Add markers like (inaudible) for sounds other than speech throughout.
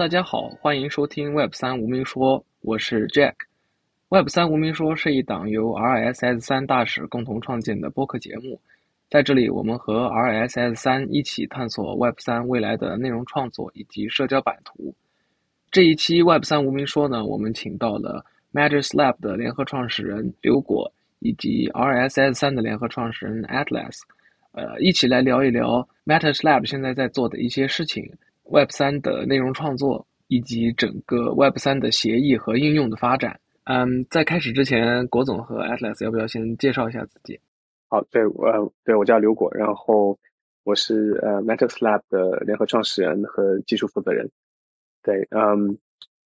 大家好，欢迎收听 Web 三无名说，我是 Jack。Web 三无名说是一档由 RSS 三大使共同创建的播客节目，在这里我们和 RSS 三一起探索 Web 三未来的内容创作以及社交版图。这一期 Web 三无名说呢，我们请到了 Matters Lab 的联合创始人刘果以及 RSS 三的联合创始人 Atlas，呃，一起来聊一聊 Matters Lab 现在在做的一些事情。Web 三的内容创作以及整个 Web 三的协议和应用的发展。嗯，在开始之前，国总和 Atlas 要不要先介绍一下自己？好，对，呃，对我叫刘果，然后我是呃 Matters Lab 的联合创始人和技术负责人。对，嗯，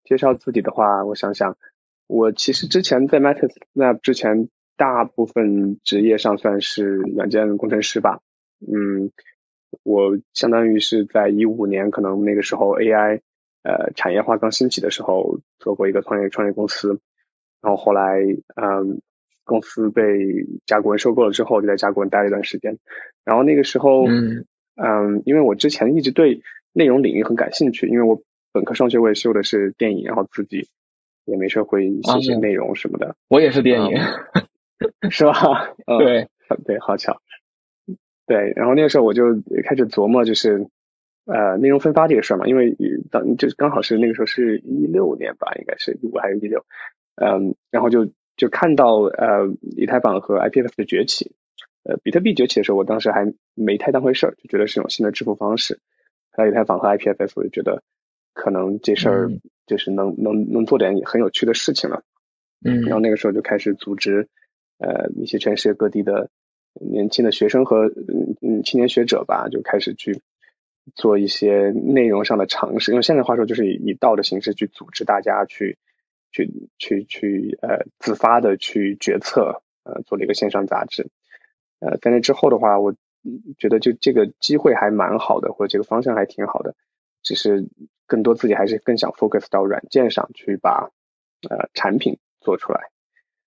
介绍自己的话，我想想，我其实之前在 Matas Lab 之前，大部分职业上算是软件工程师吧。嗯。我相当于是在一五年，可能那个时候 AI 呃产业化刚兴起的时候，做过一个创业创业公司，然后后来嗯公司被甲骨文收购了之后，就在甲骨文待了一段时间。然后那个时候嗯嗯，因为我之前一直对内容领域很感兴趣，因为我本科双学我也修的是电影，然后自己也没事会写写内容什么的。我也是电影，(laughs) 是吧？(laughs) 对对，好巧。对，然后那个时候我就开始琢磨，就是呃内容分发这个事儿嘛，因为当就是刚好是那个时候是一六年吧，应该是一五还是一六，嗯，然后就就看到呃以太坊和 IPFS 的崛起，呃比特币崛起的时候，我当时还没太当回事儿，就觉得是一种新的支付方式，还有以太坊和 IPFS，我就觉得可能这事儿就是能能能做点很有趣的事情了，嗯，然后那个时候就开始组织呃一些全世界各地的。年轻的学生和嗯嗯青年学者吧，就开始去做一些内容上的尝试。用现在话说，就是以以道的形式去组织大家去去去去呃自发的去决策，呃做了一个线上杂志。呃在那之后的话，我觉得就这个机会还蛮好的，或者这个方向还挺好的。只是更多自己还是更想 focus 到软件上去把呃产品做出来。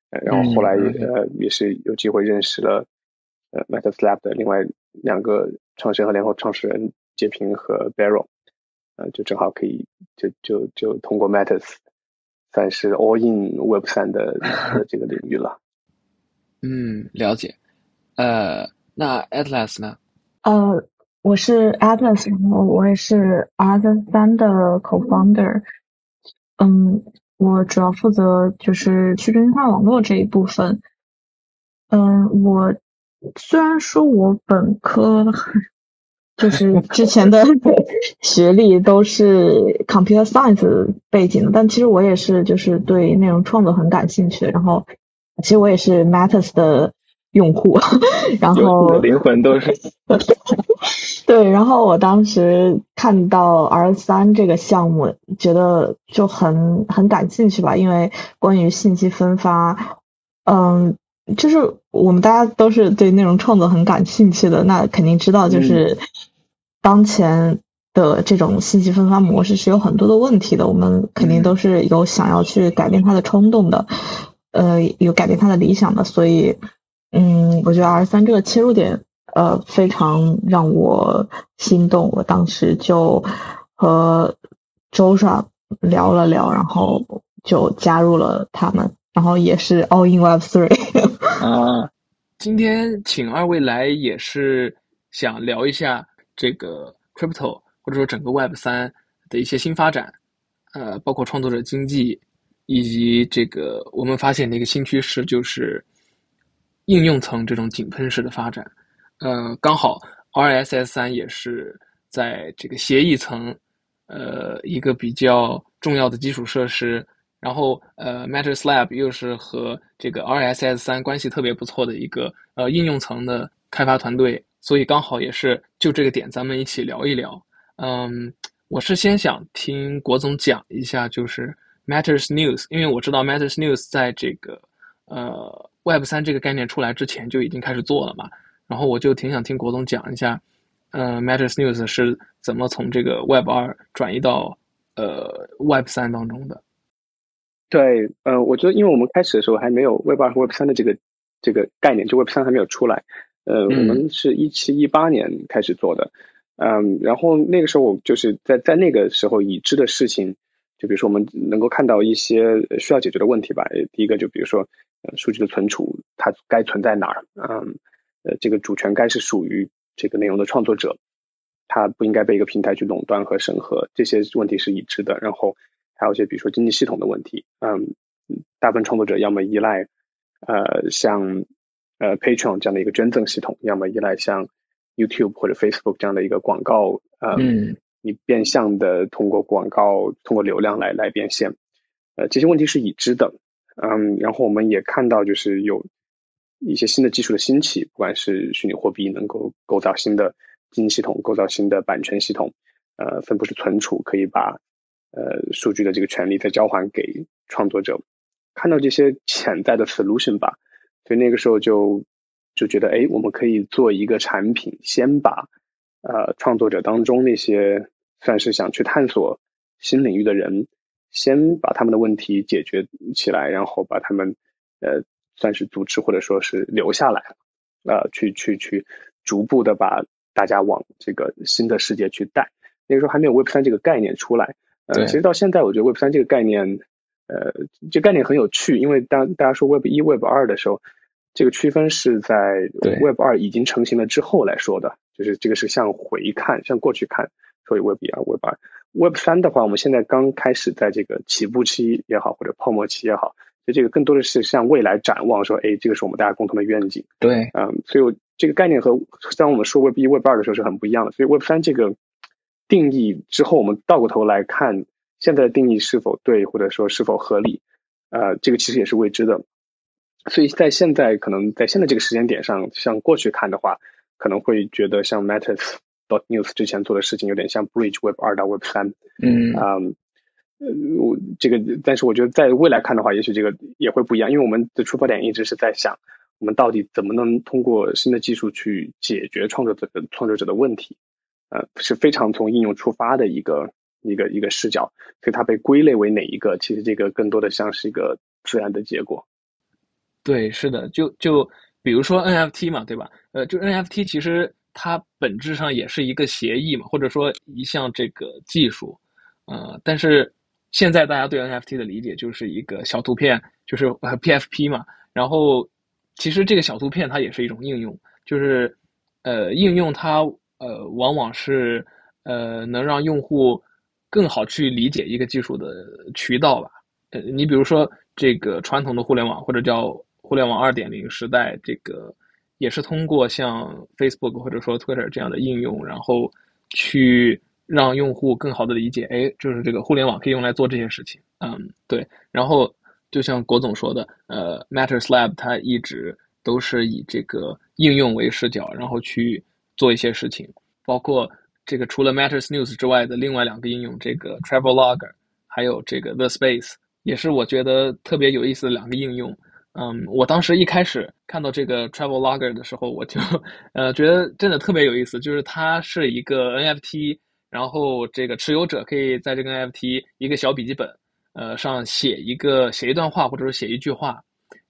然后后来呃也是有机会认识了。呃，Matters Lab 的另外两个创始人和联合创始人杰平和 Barrow，呃，就正好可以就就就通过 Matters，算是 All in Web 三的这个领域了。(laughs) 嗯，了解。呃，那 Atlas 呢？呃，我是 Atlas，然后我也是 Atlas 三的 Co-founder。嗯，我主要负责就是去中心化网络这一部分。嗯，我。虽然说我本科 (laughs) 就是之前的 (laughs) 学历都是 computer science 背景的，但其实我也是就是对内容创作很感兴趣。然后，其实我也是 Matters 的用户。然后灵魂都是 (laughs) 对。然后我当时看到 R 三这个项目，觉得就很很感兴趣吧，因为关于信息分发，嗯。就是我们大家都是对内容创作很感兴趣的，那肯定知道，就是当前的这种信息分发模式是有很多的问题的。我们肯定都是有想要去改变它的冲动的，呃，有改变它的理想的。所以，嗯，我觉得 R 三这个切入点，呃，非常让我心动。我当时就和周爽聊了聊，然后就加入了他们。然后也是 All in Web Three 啊，今天请二位来也是想聊一下这个 Crypto 或者说整个 Web 三的一些新发展，呃，包括创作者经济，以及这个我们发现的一个新趋势就是应用层这种井喷式的发展，呃，刚好 RSS 三也是在这个协议层，呃，一个比较重要的基础设施。然后，呃，Matters Lab 又是和这个 RSS 三关系特别不错的一个呃应用层的开发团队，所以刚好也是就这个点，咱们一起聊一聊。嗯，我是先想听国总讲一下，就是 Matters News，因为我知道 Matters News 在这个呃 Web 三这个概念出来之前就已经开始做了嘛，然后我就挺想听国总讲一下，呃，Matters News 是怎么从这个 Web 二转移到呃 Web 三当中的。对，呃，我觉得，因为我们开始的时候还没有 Web 二和 Web 三的这个这个概念，就 Web 三还没有出来。呃，我们是一七一八年开始做的。嗯，然后那个时候我就是在在那个时候已知的事情，就比如说我们能够看到一些需要解决的问题吧。第一个就比如说，呃，数据的存储它该存在哪儿？嗯，呃，这个主权该是属于这个内容的创作者，它不应该被一个平台去垄断和审核，这些问题是已知的。然后还有一些比如说经济系统的问题，嗯，大部分创作者要么依赖呃像呃 Patreon 这样的一个捐赠系统，要么依赖像。YouTube 或者 Facebook 这样的一个广告，呃，你变相的通过广告、通过流量来来变现，呃，这些问题是已知的，嗯，然后我们也看到就是有一些新的技术的兴起，不管是虚拟货币能够构造新的经济系统、构造新的版权系统，呃，分布式存储可以把呃数据的这个权利再交还给创作者，看到这些潜在的 solution 吧，所以那个时候就。就觉得哎，我们可以做一个产品，先把呃创作者当中那些算是想去探索新领域的人，先把他们的问题解决起来，然后把他们呃算是组织或者说是留下来，呃去去去逐步的把大家往这个新的世界去带。那个时候还没有 Web 三这个概念出来，呃，其实到现在我觉得 Web 三这个概念，呃，这概念很有趣，因为当大家说 Web 一、Web 二的时候。这个区分是在 Web 二已经成型了之后来说的，就是这个是向回看，向过去看，所以 Web 二、Web 二、Web 三的话，我们现在刚开始在这个起步期也好，或者泡沫期也好，就这个更多的是向未来展望，说，哎，这个是我们大家共同的愿景。对，嗯，所以我这个概念和当我们说 Web 一、Web 二的时候是很不一样的。所以 Web 三这个定义之后，我们倒过头来看，现在的定义是否对，或者说是否合理，呃，这个其实也是未知的。所以在现在可能在现在这个时间点上，像过去看的话，可能会觉得像 Matters dot news 之前做的事情有点像 Bridge Web 二到 Web 三，嗯。啊，我这个，但是我觉得在未来看的话，也许这个也会不一样，因为我们的出发点一直是在想，我们到底怎么能通过新的技术去解决创作者的创作者的问题，呃，是非常从应用出发的一个一个一个视角，所以它被归类为哪一个，其实这个更多的像是一个自然的结果。对，是的，就就比如说 NFT 嘛，对吧？呃，就 NFT 其实它本质上也是一个协议嘛，或者说一项这个技术，呃，但是现在大家对 NFT 的理解就是一个小图片，就是呃 PFP 嘛。然后其实这个小图片它也是一种应用，就是呃应用它呃往往是呃能让用户更好去理解一个技术的渠道吧。呃，你比如说这个传统的互联网或者叫互联网二点零时代，这个也是通过像 Facebook 或者说 Twitter 这样的应用，然后去让用户更好的理解，哎，就是这个互联网可以用来做这些事情。嗯，对。然后就像郭总说的，呃，Matters Lab 它一直都是以这个应用为视角，然后去做一些事情，包括这个除了 Matters News 之外的另外两个应用，这个 Travel Logger，还有这个 The Space，也是我觉得特别有意思的两个应用。嗯，我当时一开始看到这个 Travel Logger 的时候，我就呃觉得真的特别有意思，就是它是一个 NFT，然后这个持有者可以在这个 NFT 一个小笔记本呃上写一个写一段话，或者说写一句话，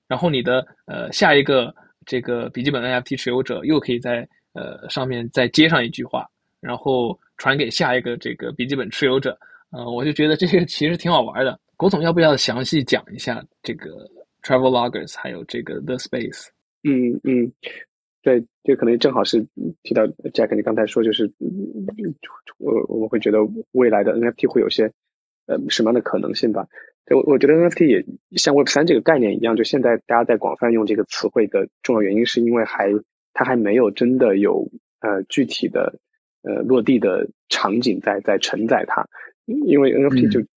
然后你的呃下一个这个笔记本 NFT 持有者又可以在呃上面再接上一句话，然后传给下一个这个笔记本持有者。嗯，我就觉得这个其实挺好玩的。郭总要不要详细讲一下这个？Travel Loggers，还有这个 The Space。嗯嗯，对，这可能正好是提到 Jack，你刚才说就是，我我会觉得未来的 NFT 会有些呃什么样的可能性吧？对，我我觉得 NFT 也像 Web 三这个概念一样，就现在大家在广泛用这个词汇的重要原因，是因为还它还没有真的有呃具体的呃落地的场景在在承载它，因为 NFT 就。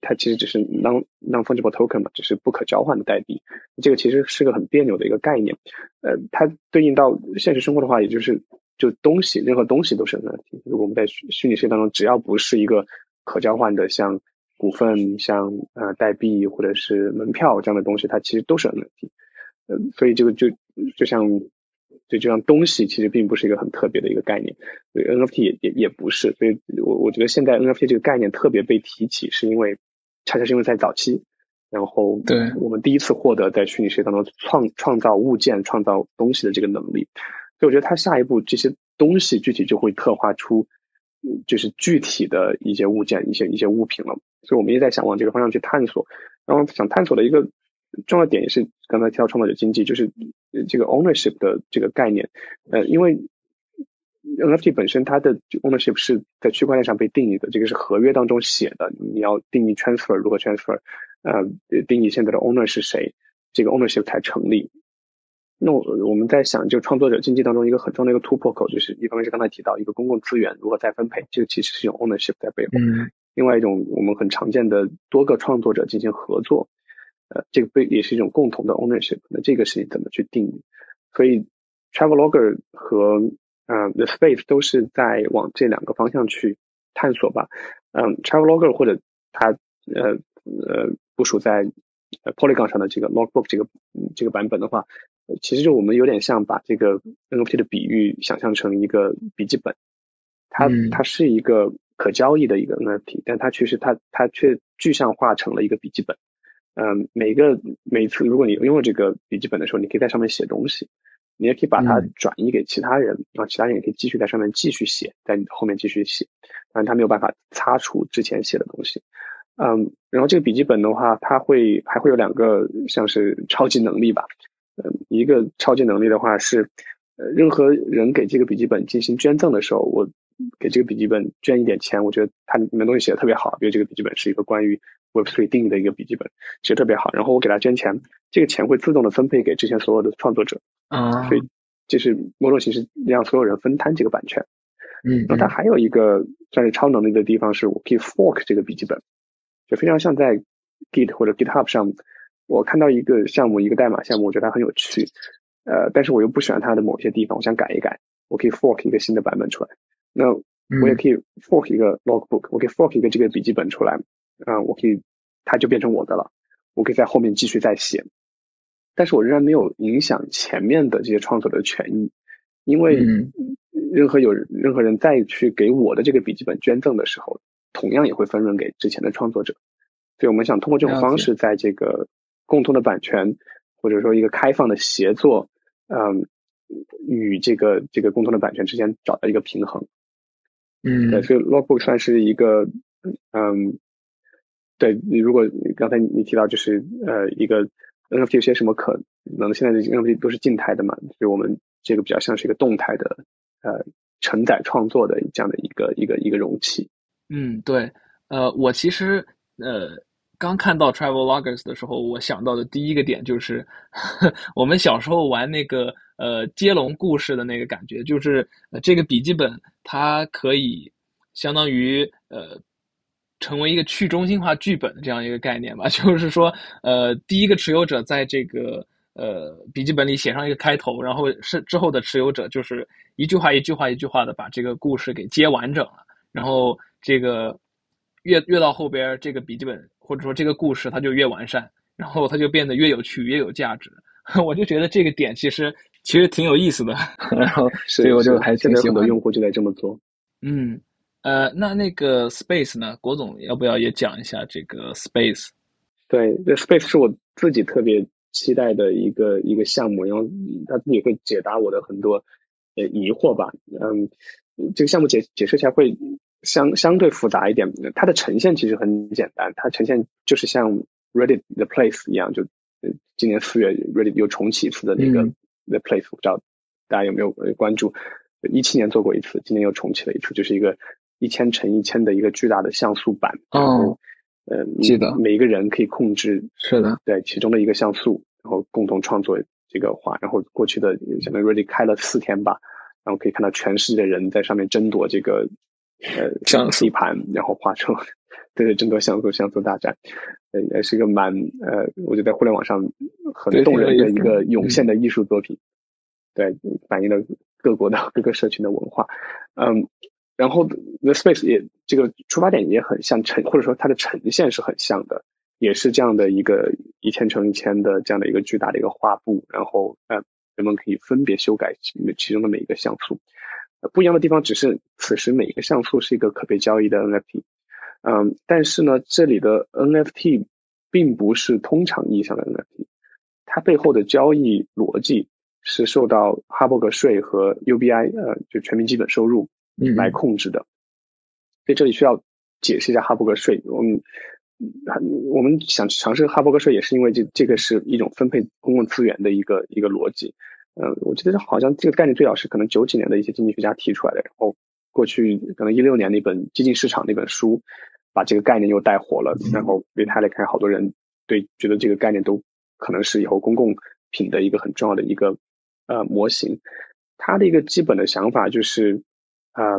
它其实只是 non non fungible token 嘛，只是不可交换的代币。这个其实是个很别扭的一个概念。呃，它对应到现实生活的话，也就是就东西，任何东西都是 NFT。如果我们在虚虚拟世界当中，只要不是一个可交换的，像股份、像呃代币或者是门票这样的东西，它其实都是 NFT。呃，所以这个就就像。就这样东西其实并不是一个很特别的一个概念，所以 NFT 也也也不是，所以我我觉得现在 NFT 这个概念特别被提起，是因为恰恰是因为在早期，然后对我们第一次获得在虚拟世界当中创创造物件、创造东西的这个能力，所以我觉得它下一步这些东西具体就会刻画出就是具体的一些物件、一些一些物品了。所以我们也在想往这个方向去探索。然后想探索的一个重要点也是刚才提到创造者经济，就是这个 ownership 的这个概念。呃，因为 NFT 本身它的 ownership 是在区块链上被定义的，这个是合约当中写的，你要定义 transfer 如何 transfer，呃，定义现在的 owner 是谁，这个 ownership 才成立。那我我们在想，就创作者经济当中一个很重要的一个突破口，就是一方面是刚才提到一个公共资源如何再分配，这个其实是有 ownership 在背后。嗯。另外一种我们很常见的多个创作者进行合作，呃，这个被也是一种共同的 ownership。那这个事情怎么去定义？所以 Travelogger 和呃 The Space 都是在往这两个方向去探索吧。嗯，Travelogger 或者它呃呃部署在 Polygon 上的这个 Logbook 这个这个版本的话。其实就我们有点像把这个 NFT 的比喻想象成一个笔记本，它它是一个可交易的一个 NFT，但它其实它它却具象化成了一个笔记本。嗯，每个每次如果你拥有这个笔记本的时候，你可以在上面写东西，你也可以把它转移给其他人，然后其他人也可以继续在上面继续写，在你后面继续写，但他没有办法擦除之前写的东西。嗯，然后这个笔记本的话，它会还会有两个像是超级能力吧。嗯，一个超级能力的话是，呃，任何人给这个笔记本进行捐赠的时候，我给这个笔记本捐一点钱，我觉得它里面东西写的特别好，比如这个笔记本是一个关于 Web3 定义的一个笔记本，写的特别好，然后我给他捐钱，这个钱会自动的分配给之前所有的创作者，啊，所以这是某种形式让所有人分摊这个版权。嗯，然后它还有一个算是超能力的地方，是我可以 fork 这个笔记本，就非常像在 Git 或者 GitHub 上。我看到一个项目，一个代码项目，我觉得它很有趣，呃，但是我又不喜欢它的某些地方，我想改一改，我可以 fork 一个新的版本出来。那我也可以 fork 一个 logbook，我可以 fork 一个这个笔记本出来，啊，我可以，它就变成我的了，我可以在后面继续再写。但是我仍然没有影响前面的这些创作者的权益，因为任何有任何人再去给我的这个笔记本捐赠的时候，同样也会分润给之前的创作者。所以我们想通过这种方式，在这个共同的版权，或者说一个开放的协作，嗯，与这个这个共同的版权之间找到一个平衡。嗯，对，所以 Logbook 算是一个，嗯，对你如果刚才你提到就是呃一个 NFT 有些什么可能，现在的 NFT 都是静态的嘛，所以我们这个比较像是一个动态的呃承载创作的这样的一个一个一个容器。嗯，对，呃，我其实呃。刚看到 Travel Loggers 的时候，我想到的第一个点就是 (laughs) 我们小时候玩那个呃接龙故事的那个感觉，就是这个笔记本它可以相当于呃成为一个去中心化剧本的这样一个概念吧。(laughs) 就是说，呃，第一个持有者在这个呃笔记本里写上一个开头，然后是之后的持有者就是一句话一句话一句话的把这个故事给接完整了，然后这个越越到后边这个笔记本。或者说这个故事它就越完善，然后它就变得越有趣、越有价值。(laughs) 我就觉得这个点其实其实挺有意思的，(laughs) 然后所以我就还挺喜欢。用户就在这么做。嗯，呃，那那个 Space 呢？郭总要不要也讲一下这个 Space？对，这 Space 是我自己特别期待的一个一个项目，然后它自己会解答我的很多呃疑惑吧。嗯，这个项目解解释起来会。相相对复杂一点，它的呈现其实很简单，它呈现就是像 Reddit the Place 一样，就今年四月 Reddit 又重启一次的那个 the Place，不知道大家有没有关注？一七年做过一次，今年又重启了一次，就是一个一千乘一千的一个巨大的像素板。哦，呃，记得每一个人可以控制是的，对其中的一个像素，然后共同创作这个画。然后过去的相当于 Reddit 开了四天吧，然后可以看到全世界的人在上面争夺这个。呃，像 C 盘，然后画出对着争夺像素像素大战，呃，也是一个蛮呃，我觉得在互联网上很动人的一个涌现的艺术作品，对，反映了各国的 (laughs) 各个社群的文化，嗯，然后 The Space 也这个出发点也很像呈，或者说它的呈现是很像的，也是这样的一个一千乘一千的这样的一个巨大的一个画布，然后呃，人们可以分别修改其其中的每一个像素。不一样的地方只是，此时每一个像素是一个可被交易的 NFT，嗯，但是呢，这里的 NFT 并不是通常意义上的 NFT，它背后的交易逻辑是受到哈伯格税和 UBI，呃，就全民基本收入来控制的。所以这里需要解释一下哈伯格税。我们我们想尝试哈伯格税，也是因为这这个是一种分配公共资源的一个一个逻辑。嗯，我记得好像这个概念最早是可能九几年的一些经济学家提出来的，然后过去可能一六年那本《激进市场》那本书把这个概念又带火了，然后 Vitalik 看好多人对觉得这个概念都可能是以后公共品的一个很重要的一个呃模型。他的一个基本的想法就是，啊，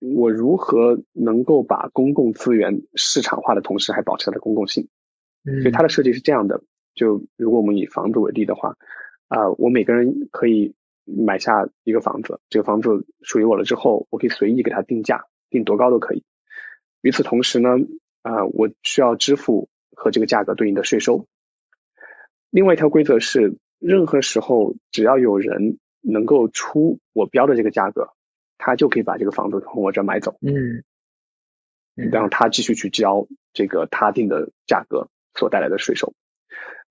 我如何能够把公共资源市场化的同时还保持它的公共性？所以它的设计是这样的：就如果我们以房子为例的话。啊，我每个人可以买下一个房子，这个房子属于我了之后，我可以随意给它定价，定多高都可以。与此同时呢，啊，我需要支付和这个价格对应的税收。另外一条规则是，任何时候只要有人能够出我标的这个价格，他就可以把这个房子从我这买走。嗯，然后他继续去交这个他定的价格所带来的税收。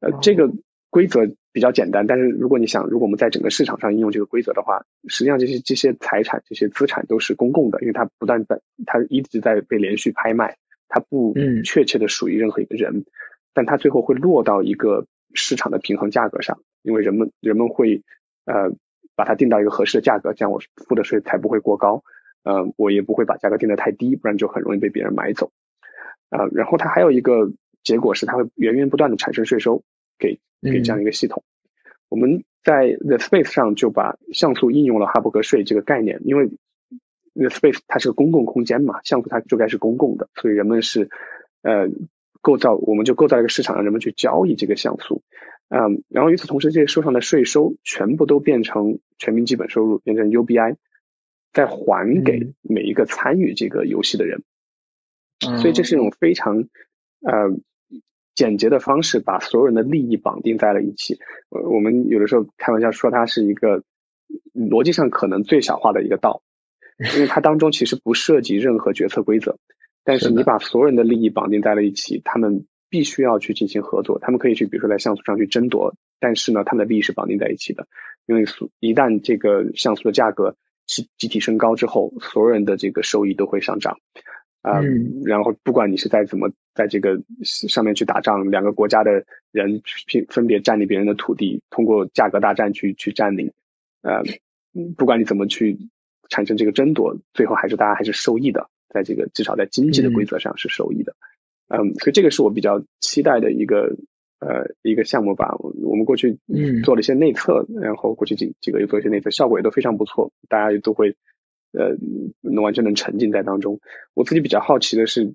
呃，这个规则。比较简单，但是如果你想，如果我们在整个市场上应用这个规则的话，实际上这些这些财产、这些资产都是公共的，因为它不断在，它一直在被连续拍卖，它不确切的属于任何一个人，但它最后会落到一个市场的平衡价格上，因为人们人们会呃把它定到一个合适的价格，这样我付的税才不会过高，呃，我也不会把价格定得太低，不然就很容易被别人买走，啊，然后它还有一个结果是它会源源不断的产生税收。给给这样一个系统，我们在 The Space 上就把像素应用了哈伯格税这个概念，因为 The Space 它是个公共空间嘛，像素它就该是公共的，所以人们是呃构造，我们就构造一个市场，让人们去交易这个像素，嗯，然后与此同时，这些收上的税收全部都变成全民基本收入，变成 UBI，再还给每一个参与这个游戏的人，所以这是一种非常呃。简洁的方式把所有人的利益绑定在了一起。呃，我们有的时候开玩笑说它是一个逻辑上可能最小化的一个道，因为它当中其实不涉及任何决策规则，但是你把所有人的利益绑定在了一起，他们必须要去进行合作，他们可以去比如说在像素上去争夺，但是呢，他们的利益是绑定在一起的，因为一旦这个像素的价格集集体升高之后，所有人的这个收益都会上涨。啊，然后不管你是在怎么在这个上面去打仗，两个国家的人分分别占领别人的土地，通过价格大战去去占领，呃，不管你怎么去产生这个争夺，最后还是大家还是受益的，在这个至少在经济的规则上是受益的，嗯，所以这个是我比较期待的一个呃一个项目吧。我们过去做了一些内测，然后过去几几个月做一些内测，效果也都非常不错，大家也都会。呃，能完全能沉浸在当中。我自己比较好奇的是，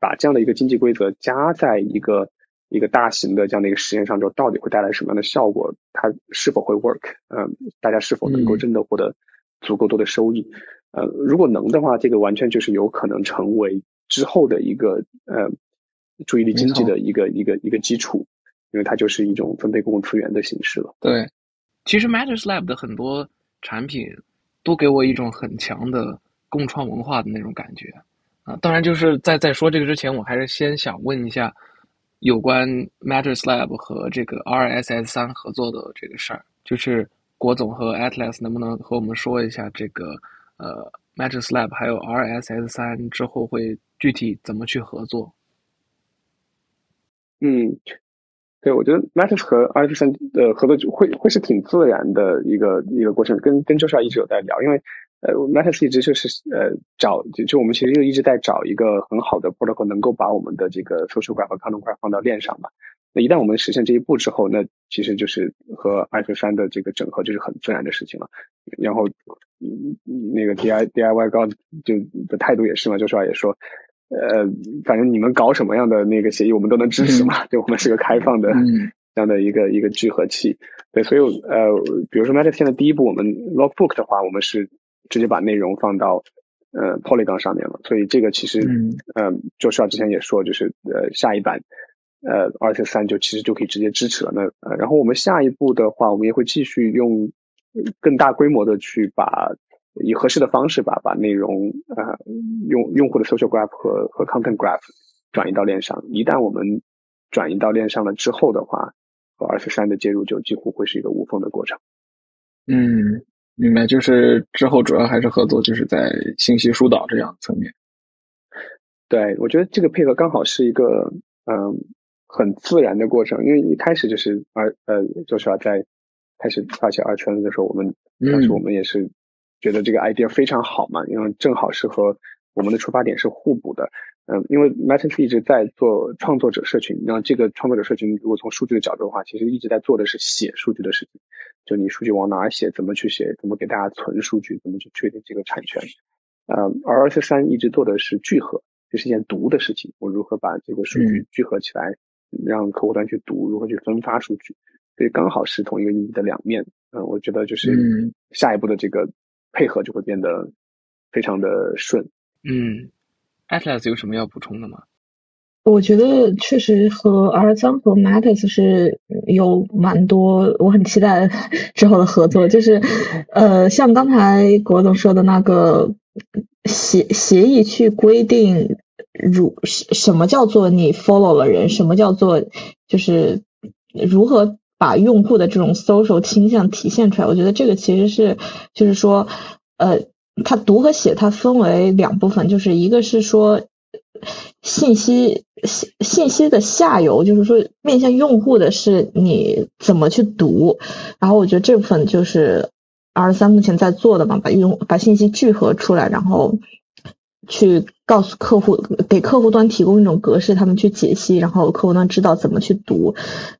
把这样的一个经济规则加在一个一个大型的这样的一个实验上之后，到底会带来什么样的效果？它是否会 work？嗯，大家是否能够真的获得足够多的收益？呃，如果能的话，这个完全就是有可能成为之后的一个呃注意力经济的一个一个一个基础，因为它就是一种分配公共资源的形式了。对，其实 Matters Lab 的很多产品。都给我一种很强的共创文化的那种感觉啊！当然，就是在在说这个之前，我还是先想问一下有关 Matters Lab 和这个 RSS 三合作的这个事儿，就是郭总和 Atlas 能不能和我们说一下这个呃 Matters Lab 还有 RSS 三之后会具体怎么去合作？嗯。对，我觉得 Matters 和 R 三的合作就会会是挺自然的一个一个过程，跟跟周少一直有在聊，因为呃 Matters 一直就是呃找就就我们其实就一直在找一个很好的 protocol 能够把我们的这个 social graph 和 content graph 放到链上嘛。那一旦我们实现这一步之后，那其实就是和 R 三的这个整合就是很自然的事情了。然后那个 DI DIY 高就的态度也是嘛，周少也说。呃，反正你们搞什么样的那个协议，我们都能支持嘛。就我们是个开放的这样的一个一个聚合器。对，所以呃，比如说 Matter 现在第一步，我们 Logbook 的话，我们是直接把内容放到呃 Polygon 上面了。所以这个其实，嗯，就需要之前也说，就是呃下一版呃 r t 三就其实就可以直接支持了。那呃，然后我们下一步的话，我们也会继续用更大规模的去把。以合适的方式吧，把内容呃用用户的 social graph 和和 content graph 转移到链上。一旦我们转移到链上了之后的话，和二十三的接入就几乎会是一个无缝的过程。嗯，明白。就是之后主要还是合作，就是在信息疏导这样层面。对，我觉得这个配合刚好是一个嗯很自然的过程，因为一开始就是二呃就是要在开始发起二圈的时候，我们当时我们也是觉得这个 idea 非常好嘛，因为正好是和我们的出发点是互补的。嗯，因为 Matters 一直在做创作者社群，那这个创作者社群如果从数据的角度的话，其实一直在做的是写数据的事情，就你数据往哪儿写，怎么去写，怎么给大家存数据，怎么去确定这个产权。呃，而二四三一直做的是聚合，这是一件读的事情，我如何把这个数据聚合起来，让客户端去读，如何去分发数据，所以刚好是同一个意义的两面。嗯，我觉得就是下一步的这个配合就会变得非常的顺。嗯。Atlas 有什么要补充的吗？我觉得确实和 R 三和 Matters 是有蛮多，我很期待之后的合作。就是 (laughs) 呃，像刚才国总说的那个协协议去规定，如什么叫做你 follow 了人，什么叫做就是如何把用户的这种 social 倾向体现出来。我觉得这个其实是就是说呃。它读和写它分为两部分，就是一个是说信息信信息的下游，就是说面向用户的是你怎么去读，然后我觉得这部分就是 R 三目前在做的嘛，把用把信息聚合出来，然后去告诉客户，给客户端提供一种格式，他们去解析，然后客户端知道怎么去读。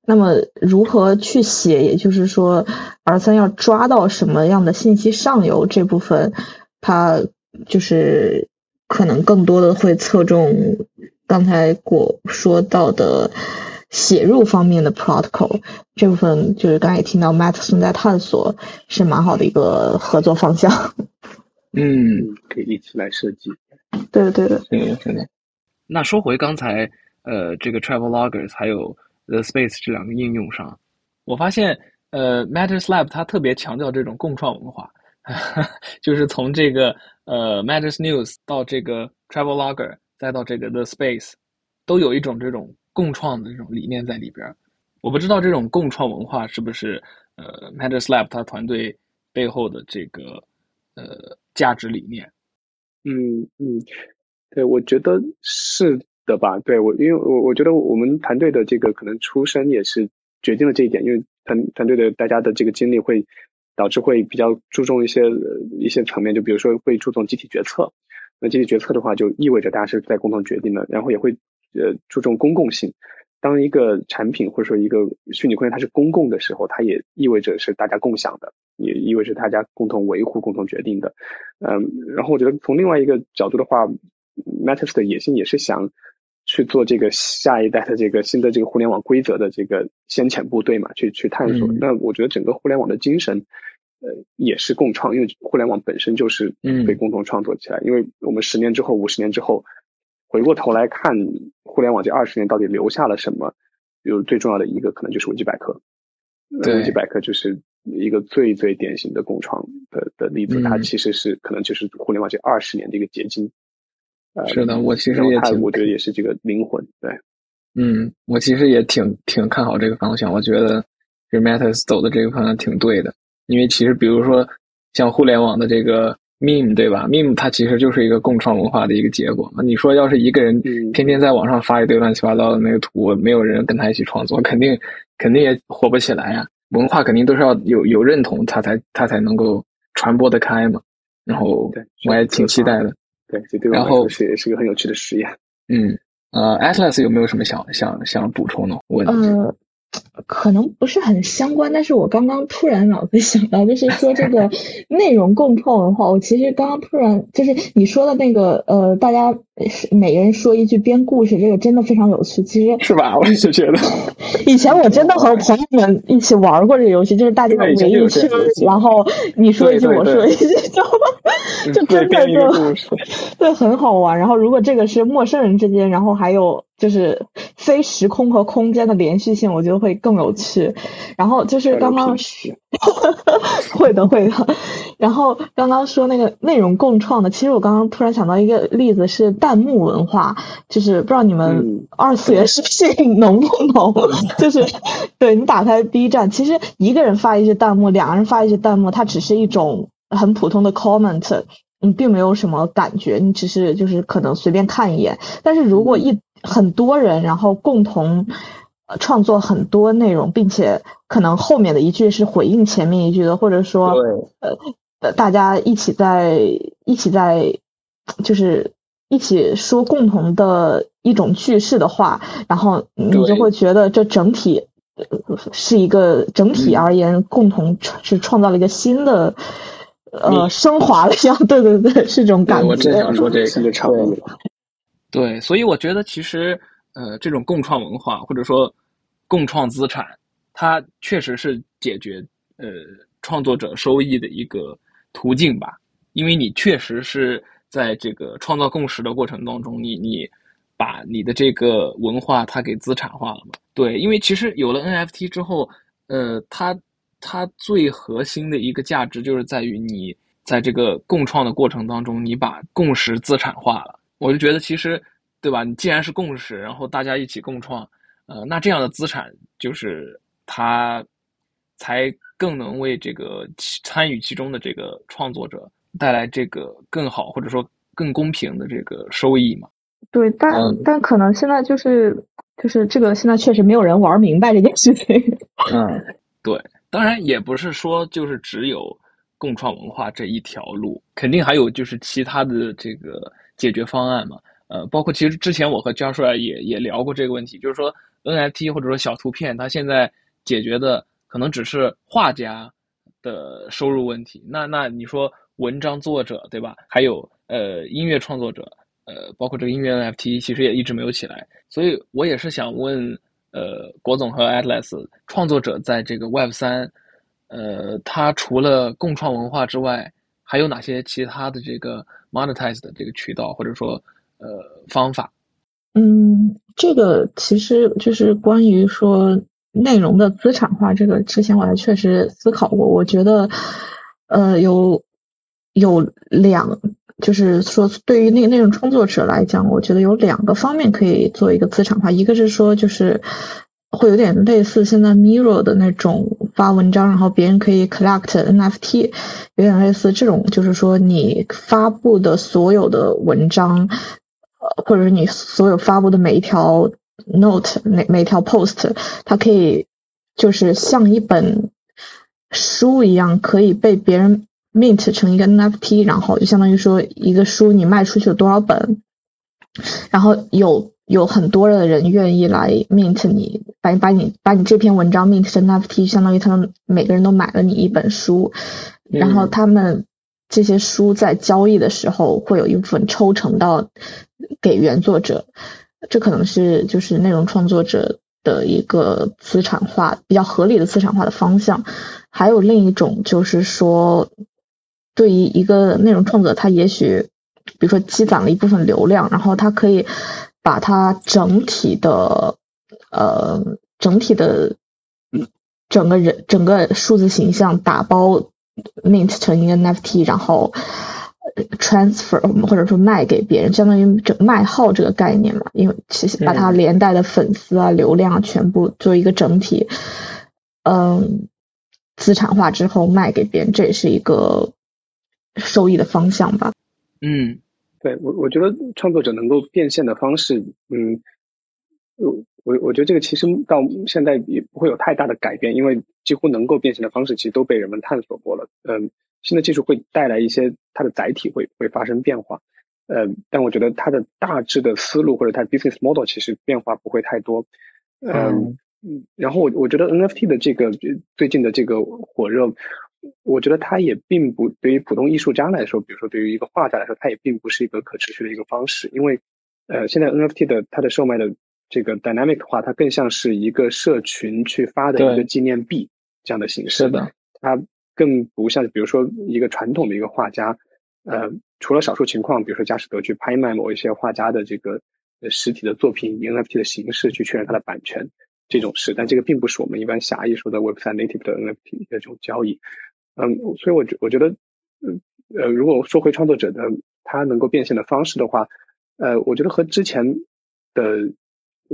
那么如何去写，也就是说 R 三要抓到什么样的信息上游这部分。它就是可能更多的会侧重刚才果说到的写入方面的 protocol 这部分，就是刚才也听到 Matt 存在探索是蛮好的一个合作方向。嗯，可以一起来设计。对的，对的，对对的。那说回刚才呃这个 Travel Loggers 还有 The Space 这两个应用上，我发现呃 Matters Lab 它特别强调这种共创文化。(laughs) 就是从这个呃 Matters News 到这个 Travel Logger，再到这个 The Space，都有一种这种共创的这种理念在里边。我不知道这种共创文化是不是呃 Matters Lab 它团队背后的这个呃价值理念。嗯嗯，对，我觉得是的吧。对我，因为我我觉得我们团队的这个可能出身也是决定了这一点，因为团团队的大家的这个经历会。导致会比较注重一些一些层面，就比如说会注重集体决策。那集体决策的话，就意味着大家是在共同决定的，然后也会呃注重公共性。当一个产品或者说一个虚拟空间它是公共的时候，它也意味着是大家共享的，也意味着大家共同维护、共同决定的。嗯，然后我觉得从另外一个角度的话，Matters 的野心也是想去做这个下一代的这个新的这个互联网规则的这个先遣部队嘛，去去探索。那我觉得整个互联网的精神。呃，也是共创，因为互联网本身就是被共同创作起来。因为我们十年之后、五十年之后，回过头来看互联网这二十年到底留下了什么，有最重要的一个可能就是维基百科。维基百科就是一个最最典型的共创的的例子，它其实是可能就是互联网这二十年的一个结晶。呃，是的，我其实也挺，我觉得也是这个灵魂。对，嗯，我其实也挺挺看好这个方向，我觉得 Rematters 走的这个方向挺对的。因为其实，比如说像互联网的这个 meme，对吧？meme 它其实就是一个共创文化的一个结果嘛。你说要是一个人天天在网上发一堆乱七八糟的那个图，没有人跟他一起创作，肯定肯定也火不起来呀。文化肯定都是要有有认同，它才它才能够传播得开嘛。然后我也挺期待的。对，这对我来说是是个很有趣的实验。嗯，呃，Atlas 有没有什么想想想补充的问题？可能不是很相关，但是我刚刚突然脑子想到，就是说这个 (laughs) 内容共创文化。我其实刚刚突然就是你说的那个呃，大家每人说一句编故事，这个真的非常有趣。其实是吧？(laughs) 我也是觉得，以前我真的和朋友们一起玩过这个游戏，就是大家围一圈，然后你说一句，我说一句，就就真的就对 (laughs) 很好玩。然后如果这个是陌生人之间，然后还有。就是非时空和空间的连续性，我觉得会更有趣。然后就是刚刚 (laughs) 会的会的。然后刚刚说那个内容共创的，其实我刚刚突然想到一个例子是弹幕文化，就是不知道你们二次元是性浓不浓？就是对你打开 B 站，其实一个人发一些弹幕，两个人发一些弹幕，它只是一种很普通的 comment。你并没有什么感觉，你只是就是可能随便看一眼。但是如果一很多人然后共同创作很多内容，并且可能后面的一句是回应前面一句的，或者说呃大家一起在一起在就是一起说共同的一种句式的话，然后你就会觉得这整体是一个整体而言共同是创造了一个新的。呃，升华了一样，对对对，是这种感觉。我正想说这个，差不多。对，所以我觉得其实，呃，这种共创文化或者说共创资产，它确实是解决呃创作者收益的一个途径吧。因为你确实是在这个创造共识的过程当中，你你把你的这个文化它给资产化了嘛？对，因为其实有了 NFT 之后，呃，它。它最核心的一个价值就是在于你在这个共创的过程当中，你把共识资产化了。我就觉得其实，对吧？你既然是共识，然后大家一起共创，呃，那这样的资产就是它才更能为这个参与其中的这个创作者带来这个更好或者说更公平的这个收益嘛。对，但但可能现在就是就是这个现在确实没有人玩明白这件事情。(laughs) 嗯，对。当然也不是说就是只有共创文化这一条路，肯定还有就是其他的这个解决方案嘛。呃，包括其实之前我和江帅也也聊过这个问题，就是说 NFT 或者说小图片，它现在解决的可能只是画家的收入问题。那那你说文章作者对吧？还有呃音乐创作者，呃包括这个音乐 NFT 其实也一直没有起来。所以我也是想问。呃，国总和 Atlas 创作者在这个 Web 三，呃，它除了共创文化之外，还有哪些其他的这个 monetize 的这个渠道或者说呃方法？嗯，这个其实就是关于说内容的资产化，这个之前我还确实思考过，我觉得呃有有两。就是说，对于那个内容创作者来讲，我觉得有两个方面可以做一个资产化。一个是说，就是会有点类似现在 Mirror 的那种发文章，然后别人可以 collect NFT，有点类似这种，就是说你发布的所有的文章，呃，或者是你所有发布的每一条 note，每每条 post，它可以就是像一本书一样，可以被别人。mint 成一个 NFT，然后就相当于说一个书你卖出去了多少本，然后有有很多的人愿意来 mint 你，把把你把你这篇文章 mint 成 NFT，相当于他们每个人都买了你一本书，然后他们这些书在交易的时候会有一部分抽成到给原作者，这可能是就是内容创作者的一个资产化比较合理的资产化的方向，还有另一种就是说。对于一个内容创作者，他也许，比如说积攒了一部分流量，然后他可以把它整体的，呃，整体的，整个人整个数字形象打包 mint 成一个 NFT，然后 transfer 或者说卖给别人，相当于整卖号这个概念嘛，因为其实把它连带的粉丝啊、流量全部做一个整体，嗯，资产化之后卖给别人，这也是一个。收益的方向吧。嗯，对我我觉得创作者能够变现的方式，嗯，我我我觉得这个其实到现在也不会有太大的改变，因为几乎能够变现的方式其实都被人们探索过了。嗯，新的技术会带来一些它的载体会会发生变化，嗯，但我觉得它的大致的思路或者它的 business model 其实变化不会太多。嗯嗯，然后我我觉得 NFT 的这个最近的这个火热。我觉得它也并不对于普通艺术家来说，比如说对于一个画家来说，它也并不是一个可持续的一个方式，因为呃，现在 NFT 的它的售卖的这个 dynamic 化，它更像是一个社群去发的一个纪念币这样的形式。是的，它更不像比如说一个传统的一个画家，呃，除了少数情况，比如说佳士得去拍卖某一些画家的这个实体的作品，以 NFT 的形式去确认它的版权这种事，但这个并不是我们一般狭义说的 Web3 native 的 NFT 的这种交易。嗯，所以，我觉我觉得，嗯呃，如果说回创作者的他能够变现的方式的话，呃，我觉得和之前的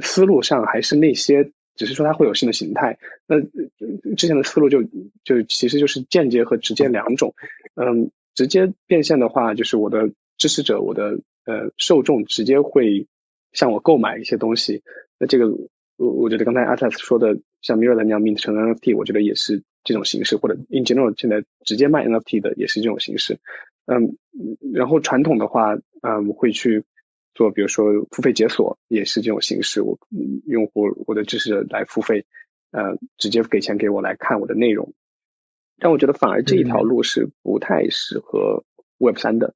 思路上还是那些，只是说它会有新的形态。那之前的思路就就其实就是间接和直接两种。嗯，直接变现的话，就是我的支持者，我的呃受众直接会向我购买一些东西。那这个我我觉得刚才阿 s 说的，像 Mirror 那样 mint 成 NFT，我觉得也是这种形式，或者 In general 现在直接卖 NFT 的也是这种形式。嗯，然后传统的话，嗯，会去做，比如说付费解锁，也是这种形式。我用户我的支持者来付费，呃，直接给钱给我来看我的内容。但我觉得反而这一条路是不太适合 Web 三的，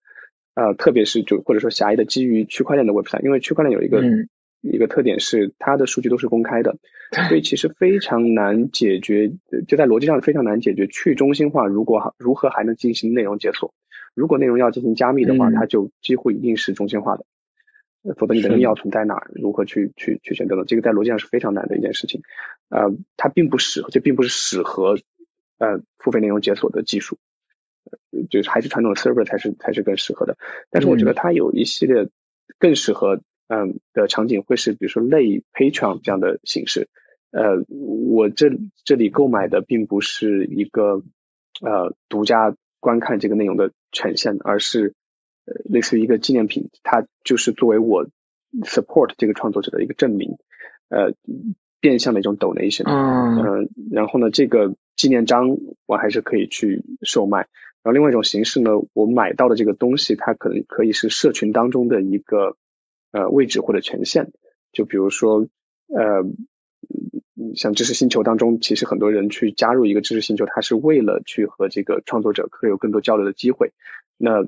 呃，特别是就或者说狭义的基于区块链的 Web 三，因为区块链有一个一个特点是它的数据都是公开的，(laughs) 所以其实非常难解决，就在逻辑上非常难解决去中心化如果如何还能进行内容解锁。如果内容要进行加密的话，它就几乎一定是中心化的，否则你的密钥存在哪儿？如何去去去选择呢？这个在逻辑上是非常难的一件事情，呃，它并不适合，这并不是适合。呃，付费内容解锁的技术，就是还是传统的 server 才是才是更适合的。但是我觉得它有一系列更适合嗯的场景，会是比如说类 Patreon 这样的形式。呃，我这这里购买的并不是一个呃独家观看这个内容的权限，而是呃类似于一个纪念品，它就是作为我 support 这个创作者的一个证明，呃，变相的一种 donation。嗯，然后呢，这个。纪念章我还是可以去售卖，然后另外一种形式呢，我买到的这个东西，它可能可以是社群当中的一个呃位置或者权限，就比如说呃，像知识星球当中，其实很多人去加入一个知识星球，他是为了去和这个创作者可以有更多交流的机会。那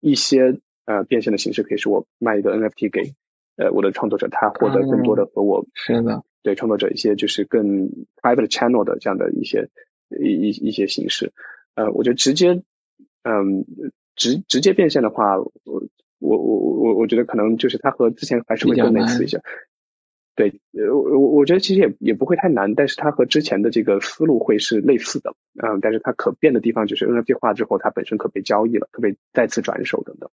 一些呃变现的形式，可以是我卖一个 NFT 给呃我的创作者，他获得更多的和我是的对创作者一些就是更 private channel 的这样的一些。一一一些形式，呃，我觉得直接，嗯，直直接变现的话，我我我我我觉得可能就是它和之前还是会更类似一些，对，呃，我我我觉得其实也也不会太难，但是它和之前的这个思路会是类似的，嗯，但是它可变的地方就是 NFT 化之后，它本身可被交易了，可被再次转手等等。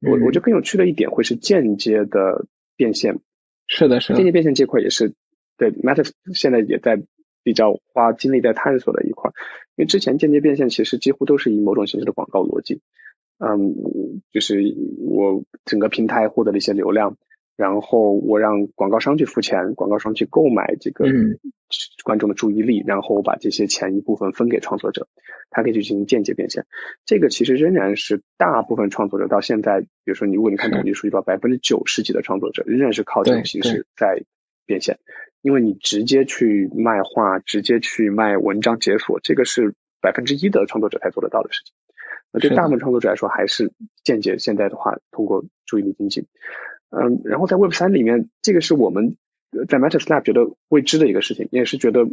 我我觉得更有趣的一点会是间接的变现，是的，是的，间接变现这块也是对 Matter (laughs) 现在也在。比较花精力在探索的一块，因为之前间接变现其实几乎都是以某种形式的广告逻辑，嗯，就是我整个平台获得了一些流量，然后我让广告商去付钱，广告商去购买这个观众的注意力，然后我把这些钱一部分分给创作者，他可以去进行间接变现。这个其实仍然是大部分创作者到现在，比如说你如果你看统计数据，的话百分之九十几的创作者仍然是靠这种形式在变现。因为你直接去卖画，直接去卖文章解锁，这个是百分之一的创作者才做得到的事情。那对大部分创作者来说，还是间接。现在的话，通过注意力经济，嗯，然后在 Web 三里面，这个是我们在 m e t a s l a b 觉得未知的一个事情，也是觉得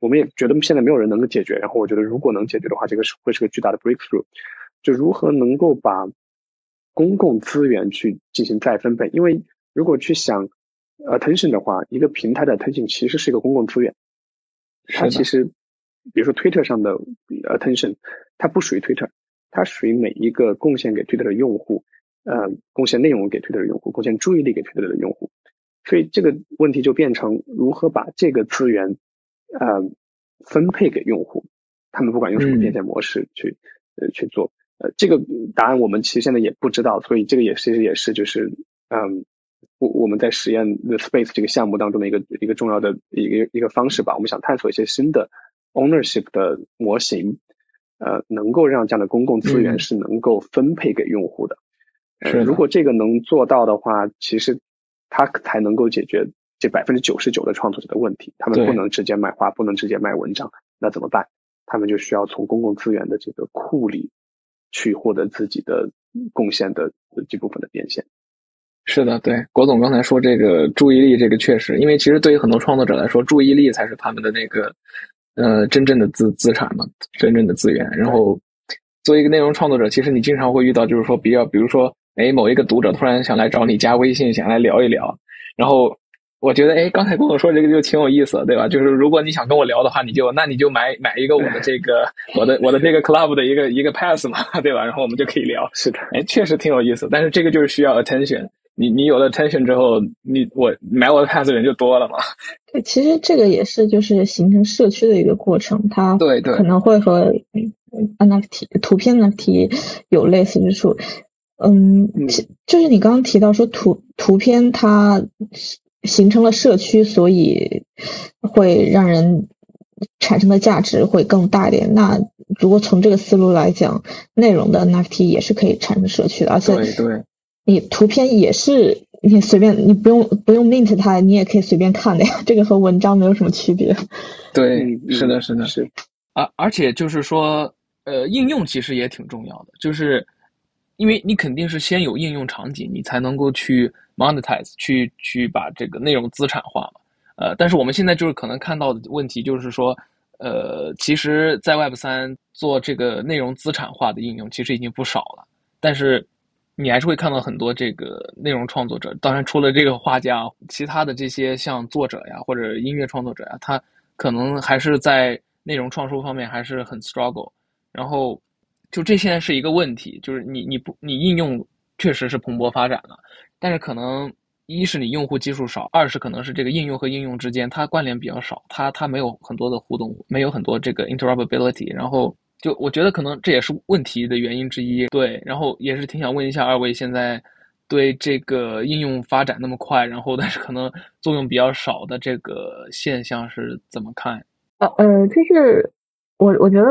我们也觉得现在没有人能够解决。然后我觉得，如果能解决的话，这个是会是个巨大的 breakthrough。就如何能够把公共资源去进行再分配？因为如果去想。Attention 的话，一个平台的 Attention 其实是一个公共资源。它其实，比如说 Twitter 上的 Attention，它不属于 Twitter，它属于每一个贡献给 Twitter 的用户，呃，贡献内容给 Twitter 的用户，贡献注意力给 Twitter 的用户。所以这个问题就变成如何把这个资源，呃，分配给用户。他们不管用什么变现模式去，呃，去做，呃，这个答案我们其实现在也不知道。所以这个也其实也是就是，嗯。我我们在实验 The Space 这个项目当中的一个一个重要的一个一个方式吧，我们想探索一些新的 ownership 的模型，呃，能够让这样的公共资源是能够分配给用户的。是，如果这个能做到的话，其实它才能够解决这百分之九十九的创作者的问题。他们不能直接卖画，不能直接卖文章，那怎么办？他们就需要从公共资源的这个库里去获得自己的贡献的这部分的变现。是的，对，郭总刚才说这个注意力，这个确实，因为其实对于很多创作者来说，注意力才是他们的那个呃真正的资资产嘛，真正的资源。然后作为一个内容创作者，其实你经常会遇到，就是说比较，比如说，哎，某一个读者突然想来找你加微信，想来聊一聊。然后我觉得，哎，刚才跟我说这个就挺有意思，对吧？就是如果你想跟我聊的话，你就那你就买买一个我的这个 (laughs) 我的我的这个 club 的一个一个 pass 嘛，(laughs) 对吧？然后我们就可以聊。是的，哎，确实挺有意思，但是这个就是需要 attention。你你有了 tension 之后，你我买我的 pass 的人就多了嘛。对，其实这个也是就是形成社区的一个过程，它对对可能会和 NFT 图片 NFT 有类似之处。嗯，其就是你刚刚提到说图图片它形成了社区，所以会让人产生的价值会更大一点。那如果从这个思路来讲，内容的 NFT 也是可以产生社区的，而且对对，你图片也是你随便你不用不用 mint 它，你也可以随便看的呀。(laughs) 这个和文章没有什么区别。对，嗯是的，是的，是，而而且就是说，呃，应用其实也挺重要的，就是因为你肯定是先有应用场景，你才能够去 monetize，去去把这个内容资产化嘛。呃，但是我们现在就是可能看到的问题就是说，呃，其实，在 Web 三做这个内容资产化的应用其实已经不少了，但是你还是会看到很多这个内容创作者，当然除了这个画家，其他的这些像作者呀或者音乐创作者呀，他可能还是在内容创收方面还是很 struggle，然后就这现在是一个问题，就是你你不你应用确实是蓬勃发展了，但是可能一是你用户基数少，二是可能是这个应用和应用之间它关联比较少，它它没有很多的互动，没有很多这个 interoperability，然后就我觉得可能这也是问题的原因之一。对，然后也是挺想问一下二位现在。对这个应用发展那么快，然后但是可能作用比较少的这个现象是怎么看？呃呃，就是我我觉得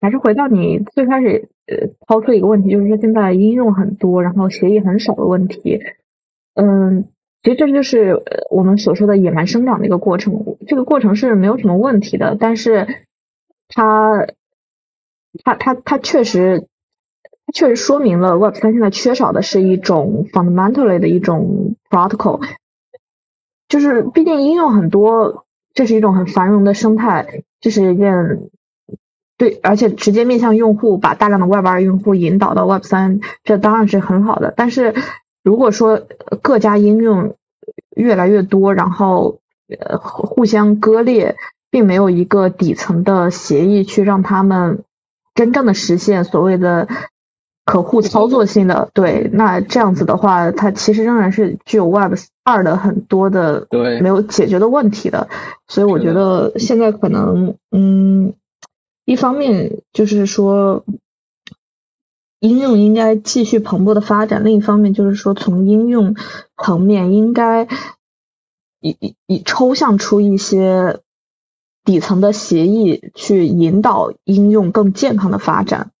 还是回到你最开始呃抛出一个问题，就是说现在应用很多，然后协议很少的问题。嗯，其实这就是我们所说的野蛮生长的一个过程。这个过程是没有什么问题的，但是它它它它确实。它确实说明了 Web 三现在缺少的是一种 fundamentally 的一种 protocol，就是毕竟应用很多，这是一种很繁荣的生态，这是一件对，而且直接面向用户，把大量的 Web 二用户引导到 Web 三，这当然是很好的。但是如果说各家应用越来越多，然后呃互相割裂，并没有一个底层的协议去让他们真正的实现所谓的。可互操作性的，对，那这样子的话，它其实仍然是具有 Web 二的很多的对没有解决的问题的，所以我觉得现在可能，嗯，一方面就是说应用应该继续蓬勃的发展，另一方面就是说从应用层面应该以以以抽象出一些底层的协议，去引导应用更健康的发展。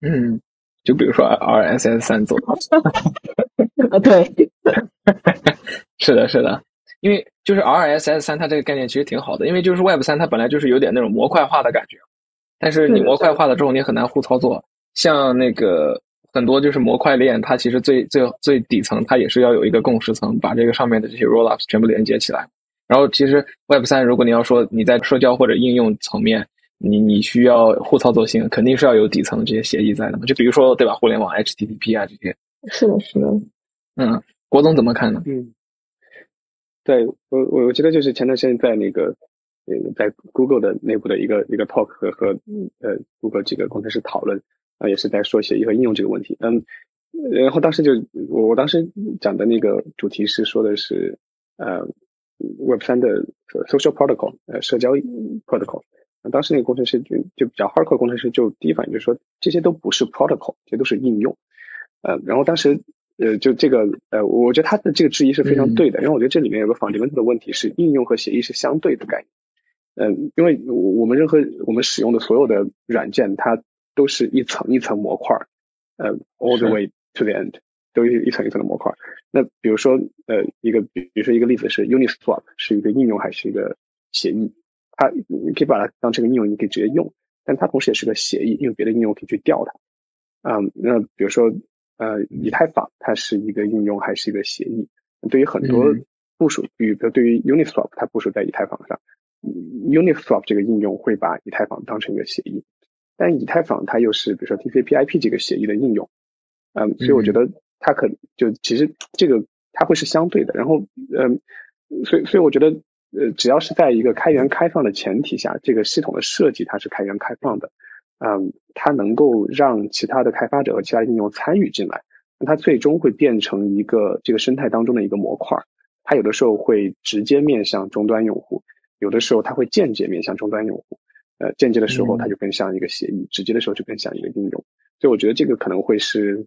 嗯。就比如说 RSS 三做，(laughs) 啊对，是的，是的，因为就是 RSS 三它这个概念其实挺好的，因为就是 Web 三它本来就是有点那种模块化的感觉，但是你模块化了之后你很难互操作，像那个很多就是模块链，它其实最最最底层它也是要有一个共识层，把这个上面的这些 rollups 全部连接起来，然后其实 Web 三如果你要说你在社交或者应用层面。你你需要互操作性，肯定是要有底层这些协议在的嘛？就比如说，对吧？互联网 HTTP 啊这些。是的，是的。嗯，国总怎么看呢？嗯，对我我我觉得就是前段时间在那个呃在 Google 的内部的一个一个 talk 和和呃 Google 几个工程师讨论啊，也是在说协议和应用这个问题。嗯，然后当时就我我当时讲的那个主题是说的是呃 Web 三的 social protocol 呃社交 protocol。当时那个工程师就就比较 hardcore 工程师就第一反应就是说这些都不是 protocol，这都是应用。呃，然后当时呃就这个呃，我觉得他的这个质疑是非常对的，因为我觉得这里面有个 fundamental 的问题是应用和协议是相对的概念。嗯，因为我们任何我们使用的所有的软件，它都是一层一层模块，呃，all the way to the end，都是一层一层的模块。那比如说呃一个比如说一个例子是 Uniswap 是一个应用还是一个协议？它你可以把它当成个应用，你可以直接用，但它同时也是个协议，因为别的应用可以去调它。嗯，那比如说呃，以太坊它是一个应用还是一个协议？对于很多部署，比如对于 Uniswap 它部署在以太坊上，Uniswap 这个应用会把以太坊当成一个协议，但以太坊它又是比如说 TCP/IP 这个协议的应用。嗯，所以我觉得它可就其实这个它会是相对的。然后嗯，所以所以我觉得。呃，只要是在一个开源开放的前提下，这个系统的设计它是开源开放的，嗯，它能够让其他的开发者和其他应用参与进来，那它最终会变成一个这个生态当中的一个模块。它有的时候会直接面向终端用户，有的时候它会间接面向终端用户。呃，间接的时候它就更像一个协议，直接的时候就更像一个应用。所以我觉得这个可能会是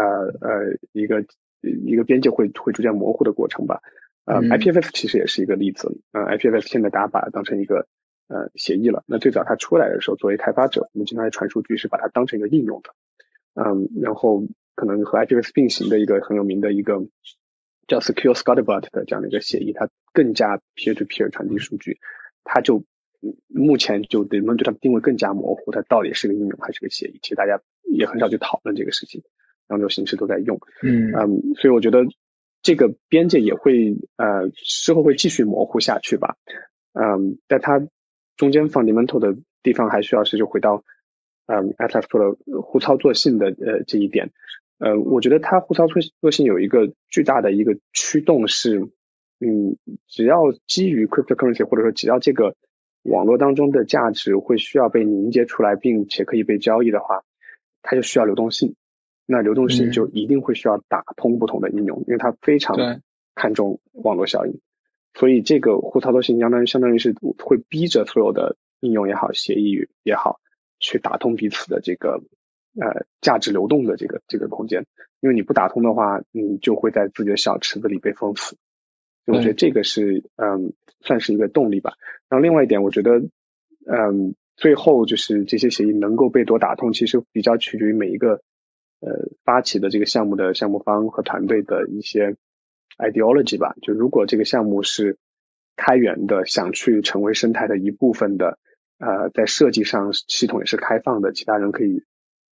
呃呃一个一个边界会会逐渐模糊的过程吧。呃，IPFS 其实也是一个例子。呃，IPFS 现在大家把它当成一个呃协议了。那最早它出来的时候，作为开发者，我们经常在传数据是把它当成一个应用的。嗯，然后可能和 IPFS 并行的一个很有名的一个叫 Secure Scalable 的这样的一个协议，它更加 peer to peer 传递数据，它就目前就对对它定位更加模糊，它到底是个应用还是个协议？其实大家也很少去讨论这个事情，两种形式都在用。嗯嗯，所以我觉得这个边界也会呃之后会继续模糊下去吧。嗯，但它中间 fundamental 的地方还需要是就回到。嗯，Atlas 说的互操作性的呃这一点，呃，我觉得它互操作性有一个巨大的一个驱动是，嗯，只要基于 cryptocurrency 或者说只要这个网络当中的价值会需要被凝结出来，并且可以被交易的话，它就需要流动性。那流动性就一定会需要打通不同的应用，因为它非常看重网络效应。所以这个互操作性相当于相当于是会逼着所有的应用也好，协议也好。去打通彼此的这个呃价值流动的这个这个空间，因为你不打通的话，你就会在自己的小池子里被封死。我觉得这个是嗯算是一个动力吧。然后另外一点，我觉得嗯最后就是这些协议能够被多打通，其实比较取决于每一个呃发起的这个项目的项目方和团队的一些 ideology 吧。就如果这个项目是开源的，想去成为生态的一部分的。呃，在设计上系统也是开放的，其他人可以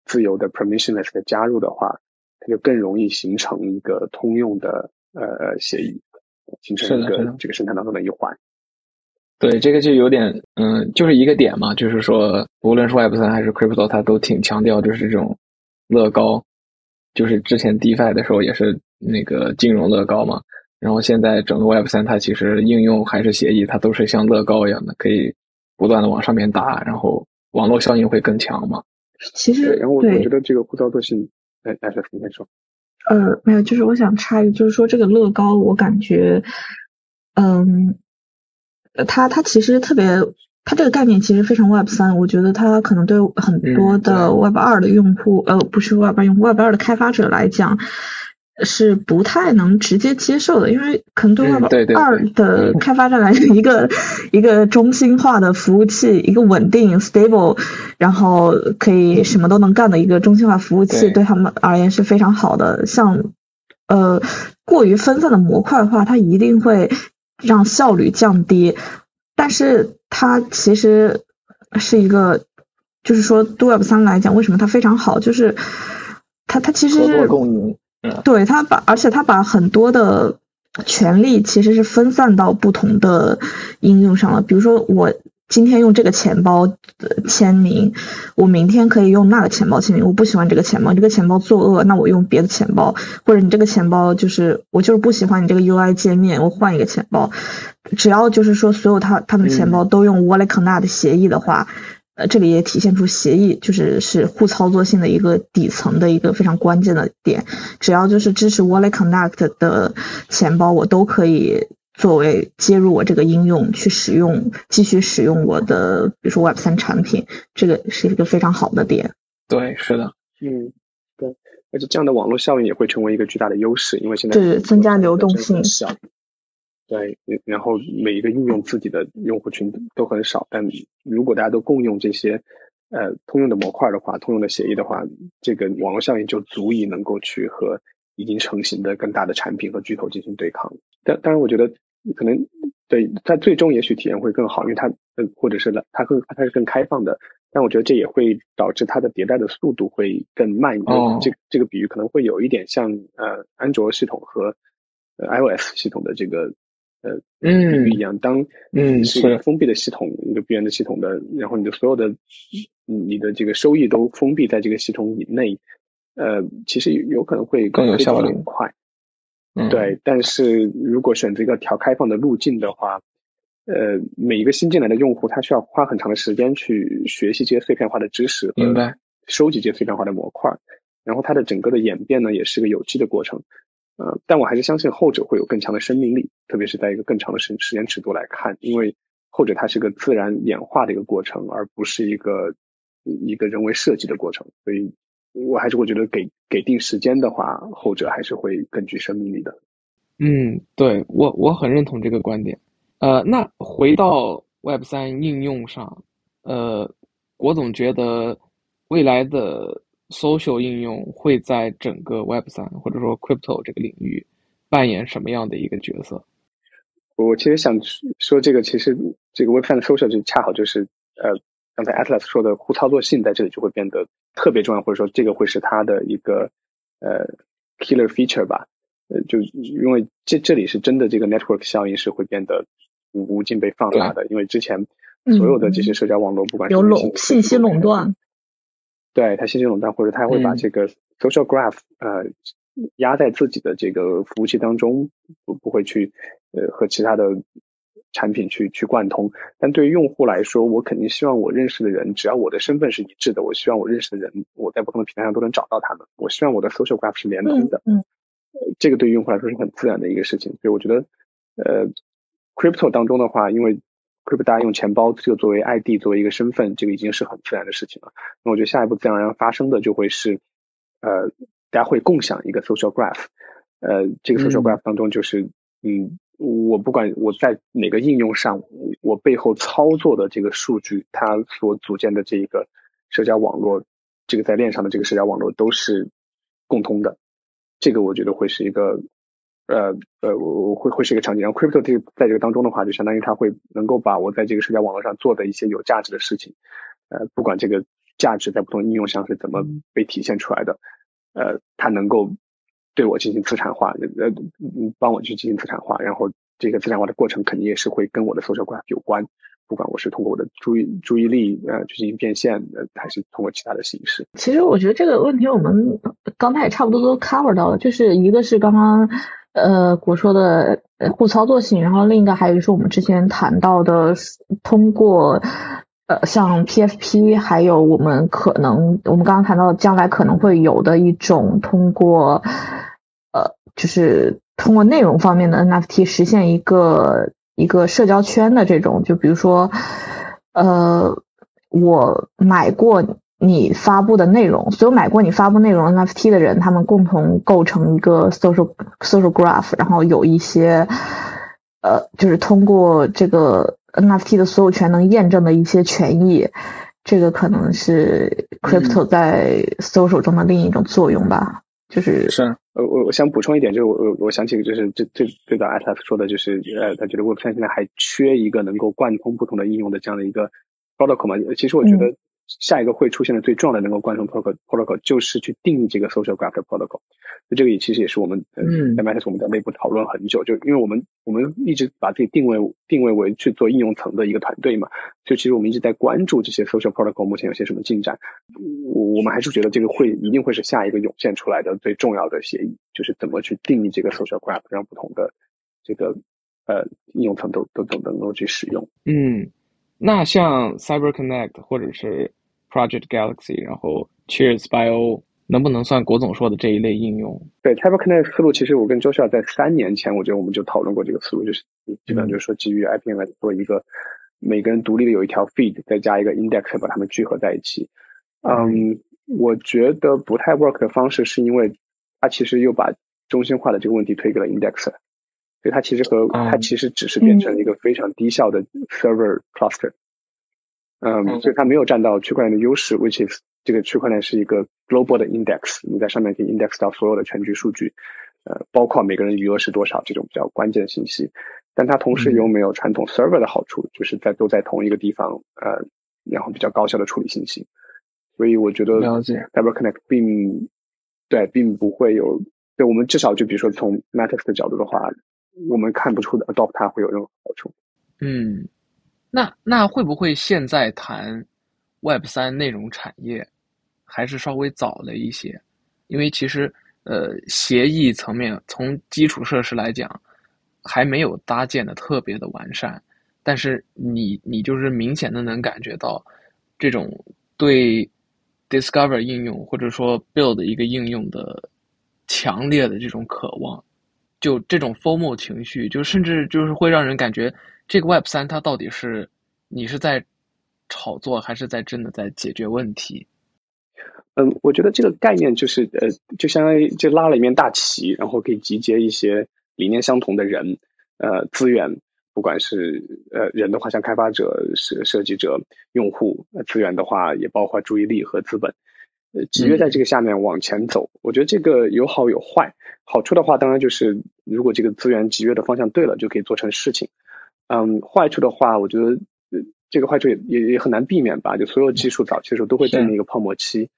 自由的 permissionless 的加入的话，它就更容易形成一个通用的呃协议，形成一个这个生态当中的一环。对，这个就有点嗯，就是一个点嘛，就是说，无论是 Web 三还是 Crypto，它都挺强调就是这种乐高，就是之前 DeFi 的时候也是那个金融乐高嘛，然后现在整个 Web 三它其实应用还是协议，它都是像乐高一样的可以。不断的往上面打，然后网络效应会更强嘛？其实，然后我我觉得这个互操作性，哎，大家你先说。呃，没有，就是我想插一句，就是说这个乐高，我感觉，嗯，它它其实特别，它这个概念其实非常 Web 三，我觉得它可能对很多的 Web 二的用户，呃，不是 Web 二用户，Web 二的开发者来讲。是不太能直接接受的，因为可能对 Web 二的开发者来讲，一个一个中心化的服务器，一个稳定 stable，然后可以什么都能干的一个中心化服务器，对他们而言是非常好的。像呃过于分散的模块化，它一定会让效率降低。但是它其实是一个，就是说对 Web 三来讲，为什么它非常好？就是它它其实是。对它把，而且它把很多的权利其实是分散到不同的应用上了。比如说，我今天用这个钱包签名，我明天可以用那个钱包签名。我不喜欢这个钱包，这个钱包作恶，那我用别的钱包。或者你这个钱包就是我就是不喜欢你这个 UI 界面，我换一个钱包。只要就是说所有他他们钱包都用 Wallet Connect 协议的话。呃，这里也体现出协议就是是互操作性的一个底层的一个非常关键的点。只要就是支持 Wallet Connect 的钱包，我都可以作为接入我这个应用去使用，继续使用我的，比如说 Web 三产品，这个是一个非常好的点。对，是的，嗯，对，而且这样的网络效应也会成为一个巨大的优势，因为现在对增加流动性。对，然后每一个应用自己的用户群都很少，但如果大家都共用这些呃通用的模块的话，通用的协议的话，这个网络效应就足以能够去和已经成型的更大的产品和巨头进行对抗。但当然，我觉得可能对它最终也许体验会更好，因为它呃或者是它更它是更开放的，但我觉得这也会导致它的迭代的速度会更慢一点。这这个比喻可能会有一点像呃安卓系统和呃 iOS 系统的这个。呃，比喻一样。当嗯是一个封闭的系统，一个闭源的系统的，然后你的所有的，你的这个收益都封闭在这个系统以内，呃，其实有可能会更有效率，很快。对，但是如果选择一个调开放的路径的话，呃，每一个新进来的用户，他需要花很长的时间去学习这些碎片化的知识，明白？收集这些碎片化的模块，然后它的整个的演变呢，也是个有机的过程。呃，但我还是相信后者会有更强的生命力，特别是在一个更长的时时间尺度来看，因为后者它是个自然演化的一个过程，而不是一个一个人为设计的过程。所以，我还是会觉得给给定时间的话，后者还是会更具生命力的。嗯，对我我很认同这个观点。呃，那回到 Web 三应用上，呃，我总觉得未来的。social 应用会在整个 Web 三或者说 Crypto 这个领域扮演什么样的一个角色？我其实想说，这个其实这个 Web 三的 social 就恰好就是呃，刚才 Atlas 说的互操作性在这里就会变得特别重要，或者说这个会是它的一个呃 killer feature 吧。呃，就因为这这里是真的这个 network 效应是会变得无无尽被放大的，因为之前所有的这些社交网络，不管是有垄信息垄断。对它信息垄断，或者它会把这个 social graph 呃压在自己的这个服务器当中，不不会去呃和其他的产品去去贯通。但对于用户来说，我肯定希望我认识的人，只要我的身份是一致的，我希望我认识的人，我在不同的平台上都能找到他们。我希望我的 social graph 是联通的。嗯，这个对于用户来说是很自然的一个事情。所以我觉得，呃，crypto 当中的话，因为 Crypto 大家用钱包就作为 ID 作为一个身份，这个已经是很自然的事情了。那我觉得下一步自然而然发生的就会是，呃，大家会共享一个 social graph。呃，这个 social graph 当中就是，嗯，我不管我在哪个应用上，我背后操作的这个数据，它所组建的这一个社交网络，这个在链上的这个社交网络都是共通的。这个我觉得会是一个。呃呃，我我会会是一个场景，然后 crypto 这个在这个当中的话，就相当于它会能够把我在这个社交网络上做的一些有价值的事情，呃，不管这个价值在不同应用上是怎么被体现出来的，呃，它能够对我进行资产化，呃，帮我去进行资产化，然后这个资产化的过程肯定也是会跟我的 social graph 有关，不管我是通过我的注意注意力呃去进行变现，呃，还是通过其他的形式。其实我觉得这个问题我们刚才也差不多都 cover 到了，就是一个是刚刚。呃，果说的互操作性，然后另一个还有就是我们之前谈到的，通过呃像 PFP，还有我们可能我们刚刚谈到将来可能会有的一种通过呃就是通过内容方面的 NFT 实现一个一个社交圈的这种，就比如说呃我买过。你发布的内容，所有买过你发布内容 NFT 的人，他们共同构成一个 social social graph，然后有一些呃，就是通过这个 NFT 的所有权能验证的一些权益，这个可能是 crypto 在 social 中的另一种作用吧。就是是，呃，我我想补充一点，就是我我我想起就是最最最早 Atlas 说的就是，呃，他觉得 Web3 现在还缺一个能够贯通不同的应用的这样的一个 protocol 嘛。其实我觉得。下一个会出现的最重要的能够贯通 protocol protocol 就是去定义这个 social graph 的 protocol。那这个也其实也是我们嗯在 Matter 我们在内部讨论很久，就因为我们我们一直把自己定位定位为去做应用层的一个团队嘛，就其实我们一直在关注这些 social protocol 目前有些什么进展。我我们还是觉得这个会一定会是下一个涌现出来的最重要的协议，就是怎么去定义这个 social graph，让不同的这个呃应用层都都都能够去使用。嗯，那像 Cyber Connect 或者是 Project Galaxy，然后 Cheers Bio 能不能算国总说的这一类应用？对 t y p e Connect 思路，其实我跟 Joshua 在三年前，我觉得我们就讨论过这个思路，就是基本上就是说基于 IPN 来做一个每个人独立的有一条 feed，再加一个 index 把它们聚合在一起。嗯，我觉得不太 work 的方式是因为它其实又把中心化的这个问题推给了 index，所以它其实和它其实只是变成了一个非常低效的 server cluster。嗯，所以它没有占到区块链的优势，which is 这个区块链是一个 global 的 index，你在上面可以 index 到所有的全局数据，呃，包括每个人余额是多少这种比较关键的信息。但它同时又没有传统 server 的好处，就是在都在同一个地方，呃，然后比较高效的处理信息。所以我觉得 Cyber Connect 并对并不会有，对我们至少就比如说从 Matrix 的角度的话，我们看不出的 adopt 它会有任何好处。嗯。那那会不会现在谈 Web 三内容产业还是稍微早了一些？因为其实呃协议层面从基础设施来讲还没有搭建的特别的完善，但是你你就是明显的能感觉到这种对 discover 应用或者说 build 一个应用的强烈的这种渴望，就这种 formal 情绪，就甚至就是会让人感觉这个 Web 三它到底是你是在炒作还是在真的在解决问题？嗯，我觉得这个概念就是呃，就相当于就拉了一面大旗，然后可以集结一些理念相同的人，呃，资源，不管是呃人的话，像开发者、设设计者、用户；资源的话，也包括注意力和资本，呃，集约在这个下面往前走。我觉得这个有好有坏。好处的话，当然就是如果这个资源集约的方向对了，就可以做成事情。嗯，坏处的话，我觉得这个坏处也也也很难避免吧。就所有技术早期的时候都会经历一个泡沫期。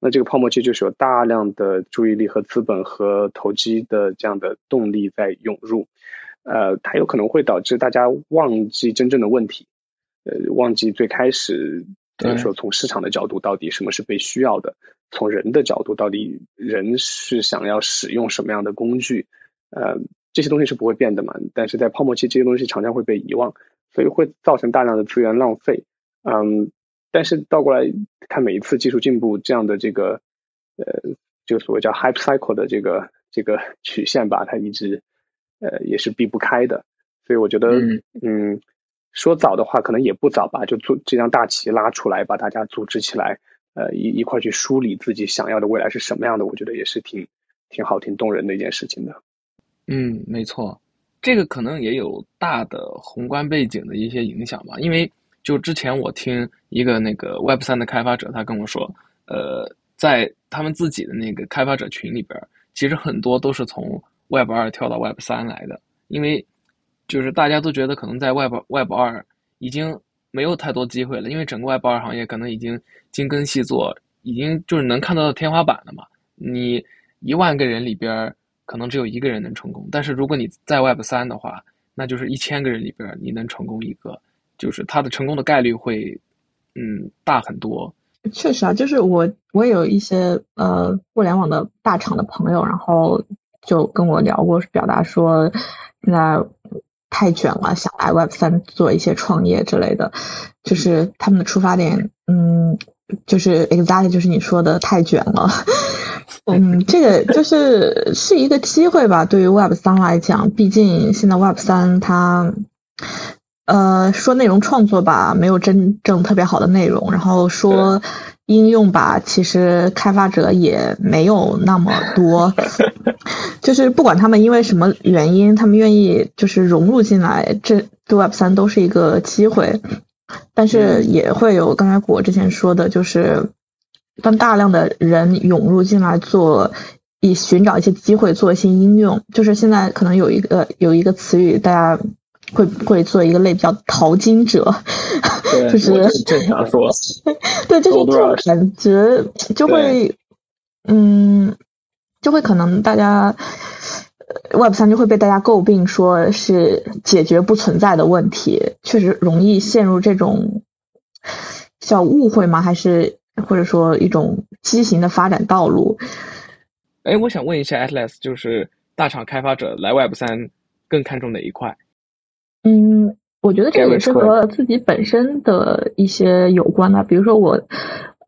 那这个泡沫期就是有大量的注意力和资本和投机的这样的动力在涌入，呃，它有可能会导致大家忘记真正的问题，呃，忘记最开始，比如说从市场的角度到底什么是被需要的，从人的角度到底人是想要使用什么样的工具，呃，这些东西是不会变的嘛，但是在泡沫期这些东西常常会被遗忘，所以会造成大量的资源浪费，嗯。但是倒过来看，每一次技术进步这样的这个呃，就所谓叫 hype cycle 的这个这个曲线吧，它一直呃也是避不开的。所以我觉得，嗯，说早的话可能也不早吧，就做这张大旗拉出来，把大家组织起来，呃，一一块去梳理自己想要的未来是什么样的，我觉得也是挺挺好、挺动人的一件事情的。嗯，没错，这个可能也有大的宏观背景的一些影响吧，因为。就之前我听一个那个 Web 三的开发者，他跟我说，呃，在他们自己的那个开发者群里边，其实很多都是从 Web 二跳到 Web 三来的，因为就是大家都觉得可能在 Web Web 二已经没有太多机会了，因为整个 Web 二行业可能已经精耕细作，已经就是能看到天花板了嘛。你一万个人里边可能只有一个人能成功，但是如果你在 Web 三的话，那就是一千个人里边你能成功一个。就是它的成功的概率会，嗯，大很多。确实啊，就是我我有一些呃互联网的大厂的朋友，然后就跟我聊过，表达说现在太卷了，想来 Web 三做一些创业之类的。就是他们的出发点，嗯，就是 exactly 就是你说的太卷了。(laughs) 嗯，这个就是是一个机会吧，对于 Web 三来讲，毕竟现在 Web 三它。呃，说内容创作吧，没有真正特别好的内容；然后说应用吧，其实开发者也没有那么多。(laughs) 就是不管他们因为什么原因，他们愿意就是融入进来，这对 Web 三都是一个机会。但是也会有刚才我之前说的，就是当大量的人涌入进来做，以寻找一些机会做一些应用，就是现在可能有一个有一个词语，大家。会会做一个类比较淘金者，(laughs) 就是正常说，对，就是这种感觉，就会，嗯，就会可能大家，Web 三就会被大家诟病说是解决不存在的问题，确实容易陷入这种小误会吗？还是或者说一种畸形的发展道路？哎，我想问一下，Atlas，就是大厂开发者来 Web 三更看重哪一块？嗯，我觉得这也是和自己本身的一些有关的。比如说我，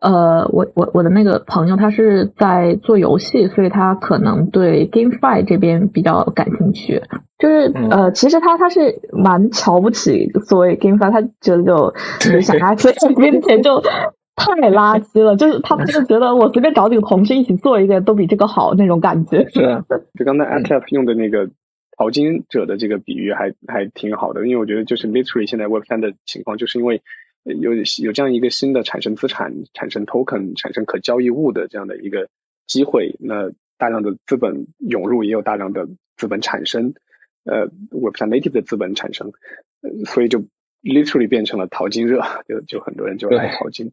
呃，我我我的那个朋友，他是在做游戏，所以他可能对 GameFi 这边比较感兴趣。就是呃，其实他他是蛮瞧不起所谓 GameFi，他觉得就就想拿这边钱就太垃圾了。就是他就觉得我随便找几个同事一起做一个都比这个好那种感觉。是，(laughs) 就刚才 Atlas 用的那个。淘金者的这个比喻还还挺好的，因为我觉得就是 literally 现在 Web 三的情况，就是因为有有这样一个新的产生资产、产生 token、产生可交易物的这样的一个机会，那大量的资本涌入，也有大量的资本产生，呃，Web 三 native 的资本产生，所以就 literally 变成了淘金热，就就很多人就来淘金。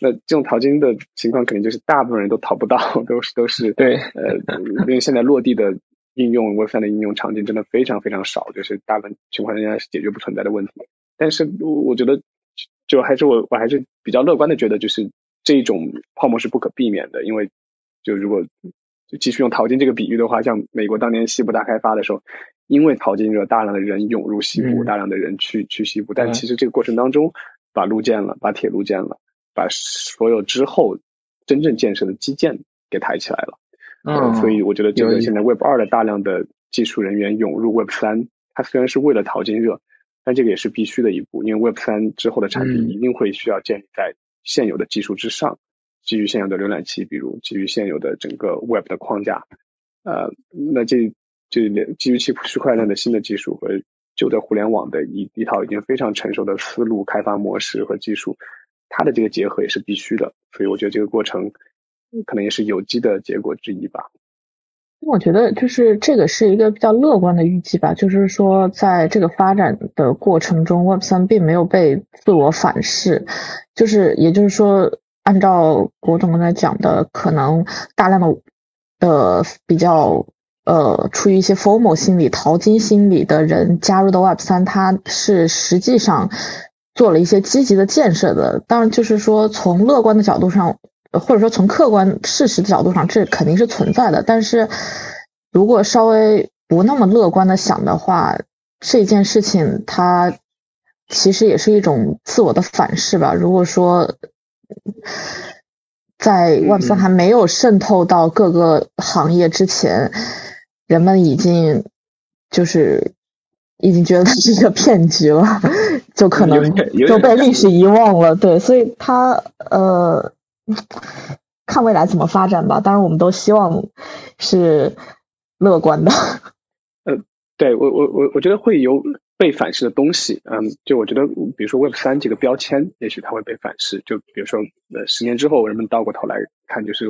那这种淘金的情况，肯定就是大部分人都淘不到，都是都是对，呃，因为现在落地的。应用 Web 三的应用场景真的非常非常少，就是大部分情况下是解决不存在的问题。但是我觉得，就还是我我还是比较乐观的，觉得就是这种泡沫是不可避免的。因为就如果就继续用淘金这个比喻的话，像美国当年西部大开发的时候，因为淘金热，大量的人涌入西部，大量的人去去西部，但其实这个过程当中把路建了，把铁路建了，把所有之后真正建设的基建给抬起来了。嗯，所以我觉得这个现在 Web 二的大量的技术人员涌入 Web 三，它虽然是为了淘金热，但这个也是必须的一步，因为 Web 三之后的产品一定会需要建立在现有的技术之上，基于现有的浏览器，比如基于现有的整个 Web 的框架。呃，那这这基于区区块链的新的技术和旧的互联网的一一套已经非常成熟的思路、开发模式和技术，它的这个结合也是必须的。所以我觉得这个过程可能也是有机的结果之一吧。我觉得就是这个是一个比较乐观的预计吧，就是说在这个发展的过程中，Web 三并没有被自我反噬，就是也就是说，按照国总刚才讲的，可能大量的呃比较呃出于一些 formal 心理、淘金心理的人加入的 Web 三，它是实际上做了一些积极的建设的。当然，就是说从乐观的角度上。或者说从客观事实的角度上，这肯定是存在的。但是，如果稍微不那么乐观的想的话，这件事情它其实也是一种自我的反噬吧。如果说在 Web 三还没有渗透到各个行业之前，人们已经就是已经觉得它是一个骗局了，(laughs) 就可能就被历史遗忘了。对，所以它呃。看未来怎么发展吧。当然，我们都希望是乐观的。(laughs) 呃，对我我我我觉得会有被反噬的东西。嗯，就我觉得，比如说 Web 三这个标签，也许它会被反噬。就比如说，呃，十年之后，人们倒过头来看，就是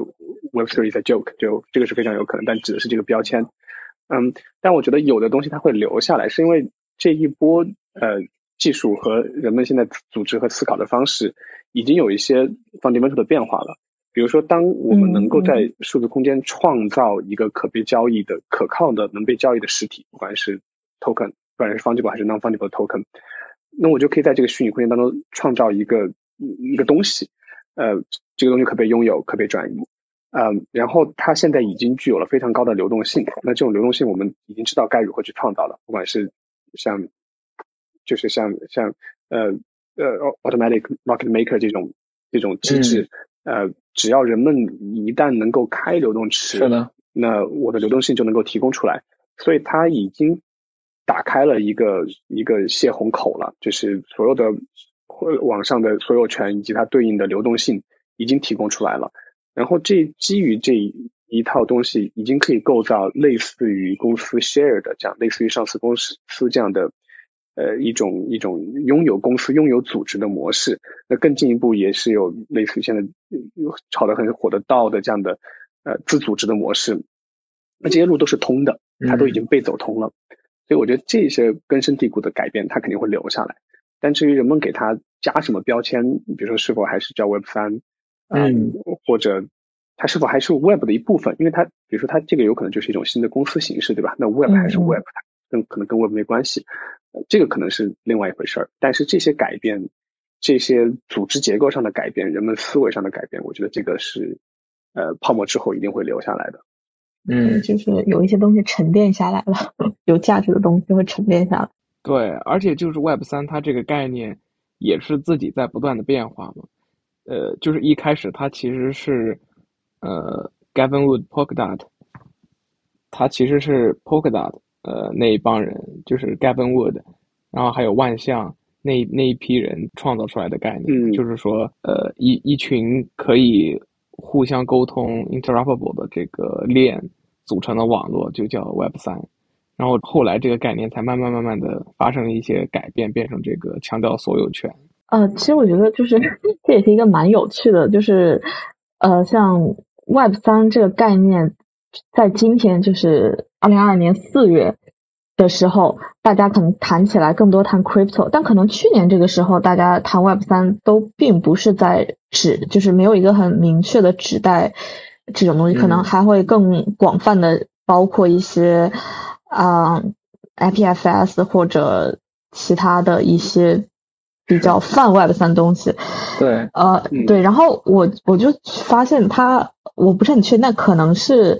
Web three is a joke，就这个是非常有可能。但指的是这个标签。嗯，但我觉得有的东西它会留下来，是因为这一波呃技术和人们现在组织和思考的方式。已经有一些 fundamental 的变化了，比如说，当我们能够在数字空间创造一个可被交易的、可靠的、能被交易的实体，不管是 token，不管是 fungible 还是 non-fungible token，那我就可以在这个虚拟空间当中创造一个一个东西，呃，这个东西可被拥有、可被转移，嗯，然后它现在已经具有了非常高的流动性，那这种流动性我们已经知道该如何去创造了，不管是像，就是像像呃。呃，automatic market maker 这种这种机制，呃，只要人们一旦能够开流动池，是的，那我的流动性就能够提供出来，所以它已经打开了一个一个泄洪口了，就是所有的网上的所有权以及它对应的流动性已经提供出来了，然后这基于这一套东西，已经可以构造类似于公司 share 的这样，类似于上市公司这样的。呃，一种一种拥有公司、拥有组织的模式，那更进一步也是有类似于现在炒得很火的道的这样的呃自组织的模式，那这些路都是通的，它都已经被走通了，所以我觉得这些根深蒂固的改变，它肯定会留下来。但至于人们给它加什么标签，比如说是否还是叫 Web 三，嗯，或者它是否还是 Web 的一部分，因为它比如说它这个有可能就是一种新的公司形式，对吧？那 Web 还是 Web，跟可能跟 Web 没关系。这个可能是另外一回事儿，但是这些改变，这些组织结构上的改变，人们思维上的改变，我觉得这个是呃泡沫之后一定会留下来的。嗯，就是有一些东西沉淀下来了，(laughs) 有价值的东西会沉淀下来。对，而且就是 Web 三，它这个概念也是自己在不断的变化嘛。呃，就是一开始它其实是呃 Gavin Wood Polkadot，它其实是 Polkadot。呃，那一帮人就是 Gavin Wood，然后还有万象那那一批人创造出来的概念，就是说，呃，一一群可以互相沟通 interoperable 的这个链组成的网络，就叫 Web 三。然后后来这个概念才慢慢慢慢的发生了一些改变，变成这个强调所有权。呃，其实我觉得就是 (laughs) 这也是一个蛮有趣的，就是呃，像 Web 三这个概念。在今天，就是二零二二年四月的时候，大家可能谈起来更多谈 crypto，但可能去年这个时候，大家谈 Web 三都并不是在指，就是没有一个很明确的指代这种东西，可能还会更广泛的包括一些啊 IPFS 或者其他的一些比较泛 Web 三东西。对，呃，对，然后我我就发现他。我不是很确定，那可能是，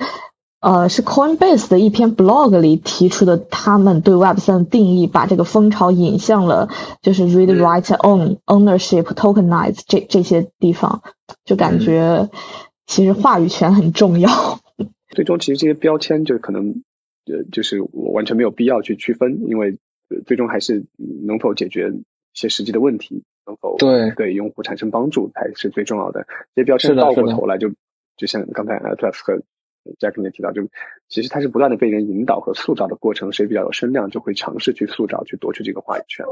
呃，是 Coinbase 的一篇 blog 里提出的，他们对 Web 三的定义，把这个风潮引向了就是 read write own ownership tokenize 这这些地方，就感觉其实话语权很重要。(laughs) 最终，其实这些标签就可能，呃，就是我完全没有必要去区分，因为最终还是能否解决一些实际的问题，能否对对用户产生帮助才是最重要的。这些标签倒过头来，就就像刚才 Atlas 和 Jack 也提到，就其实它是不断的被人引导和塑造的过程，谁比较有声量，就会尝试去塑造、去夺取这个话语权。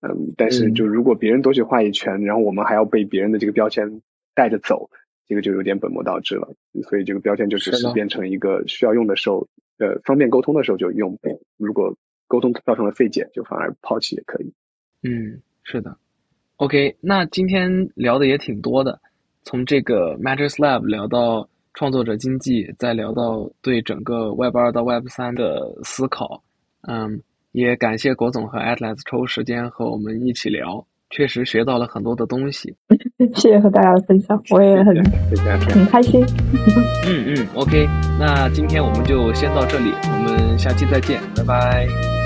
嗯，但是就如果别人夺取话语权，然后我们还要被别人的这个标签带着走。这个就有点本末倒置了，所以这个标签就只是变成一个需要用的时候，呃，方便沟通的时候就用。如果沟通造成了费解，就反而抛弃也可以。嗯，是的。OK，那今天聊的也挺多的，从这个 Matters Lab 聊到创作者经济，再聊到对整个 Web 二到 Web 三的思考。嗯，也感谢国总和 Atlas 抽时间和我们一起聊。确实学到了很多的东西，(laughs) 谢谢和大家的分享，我也很很开心。嗯嗯，OK，那今天我们就先到这里，我们下期再见，拜拜。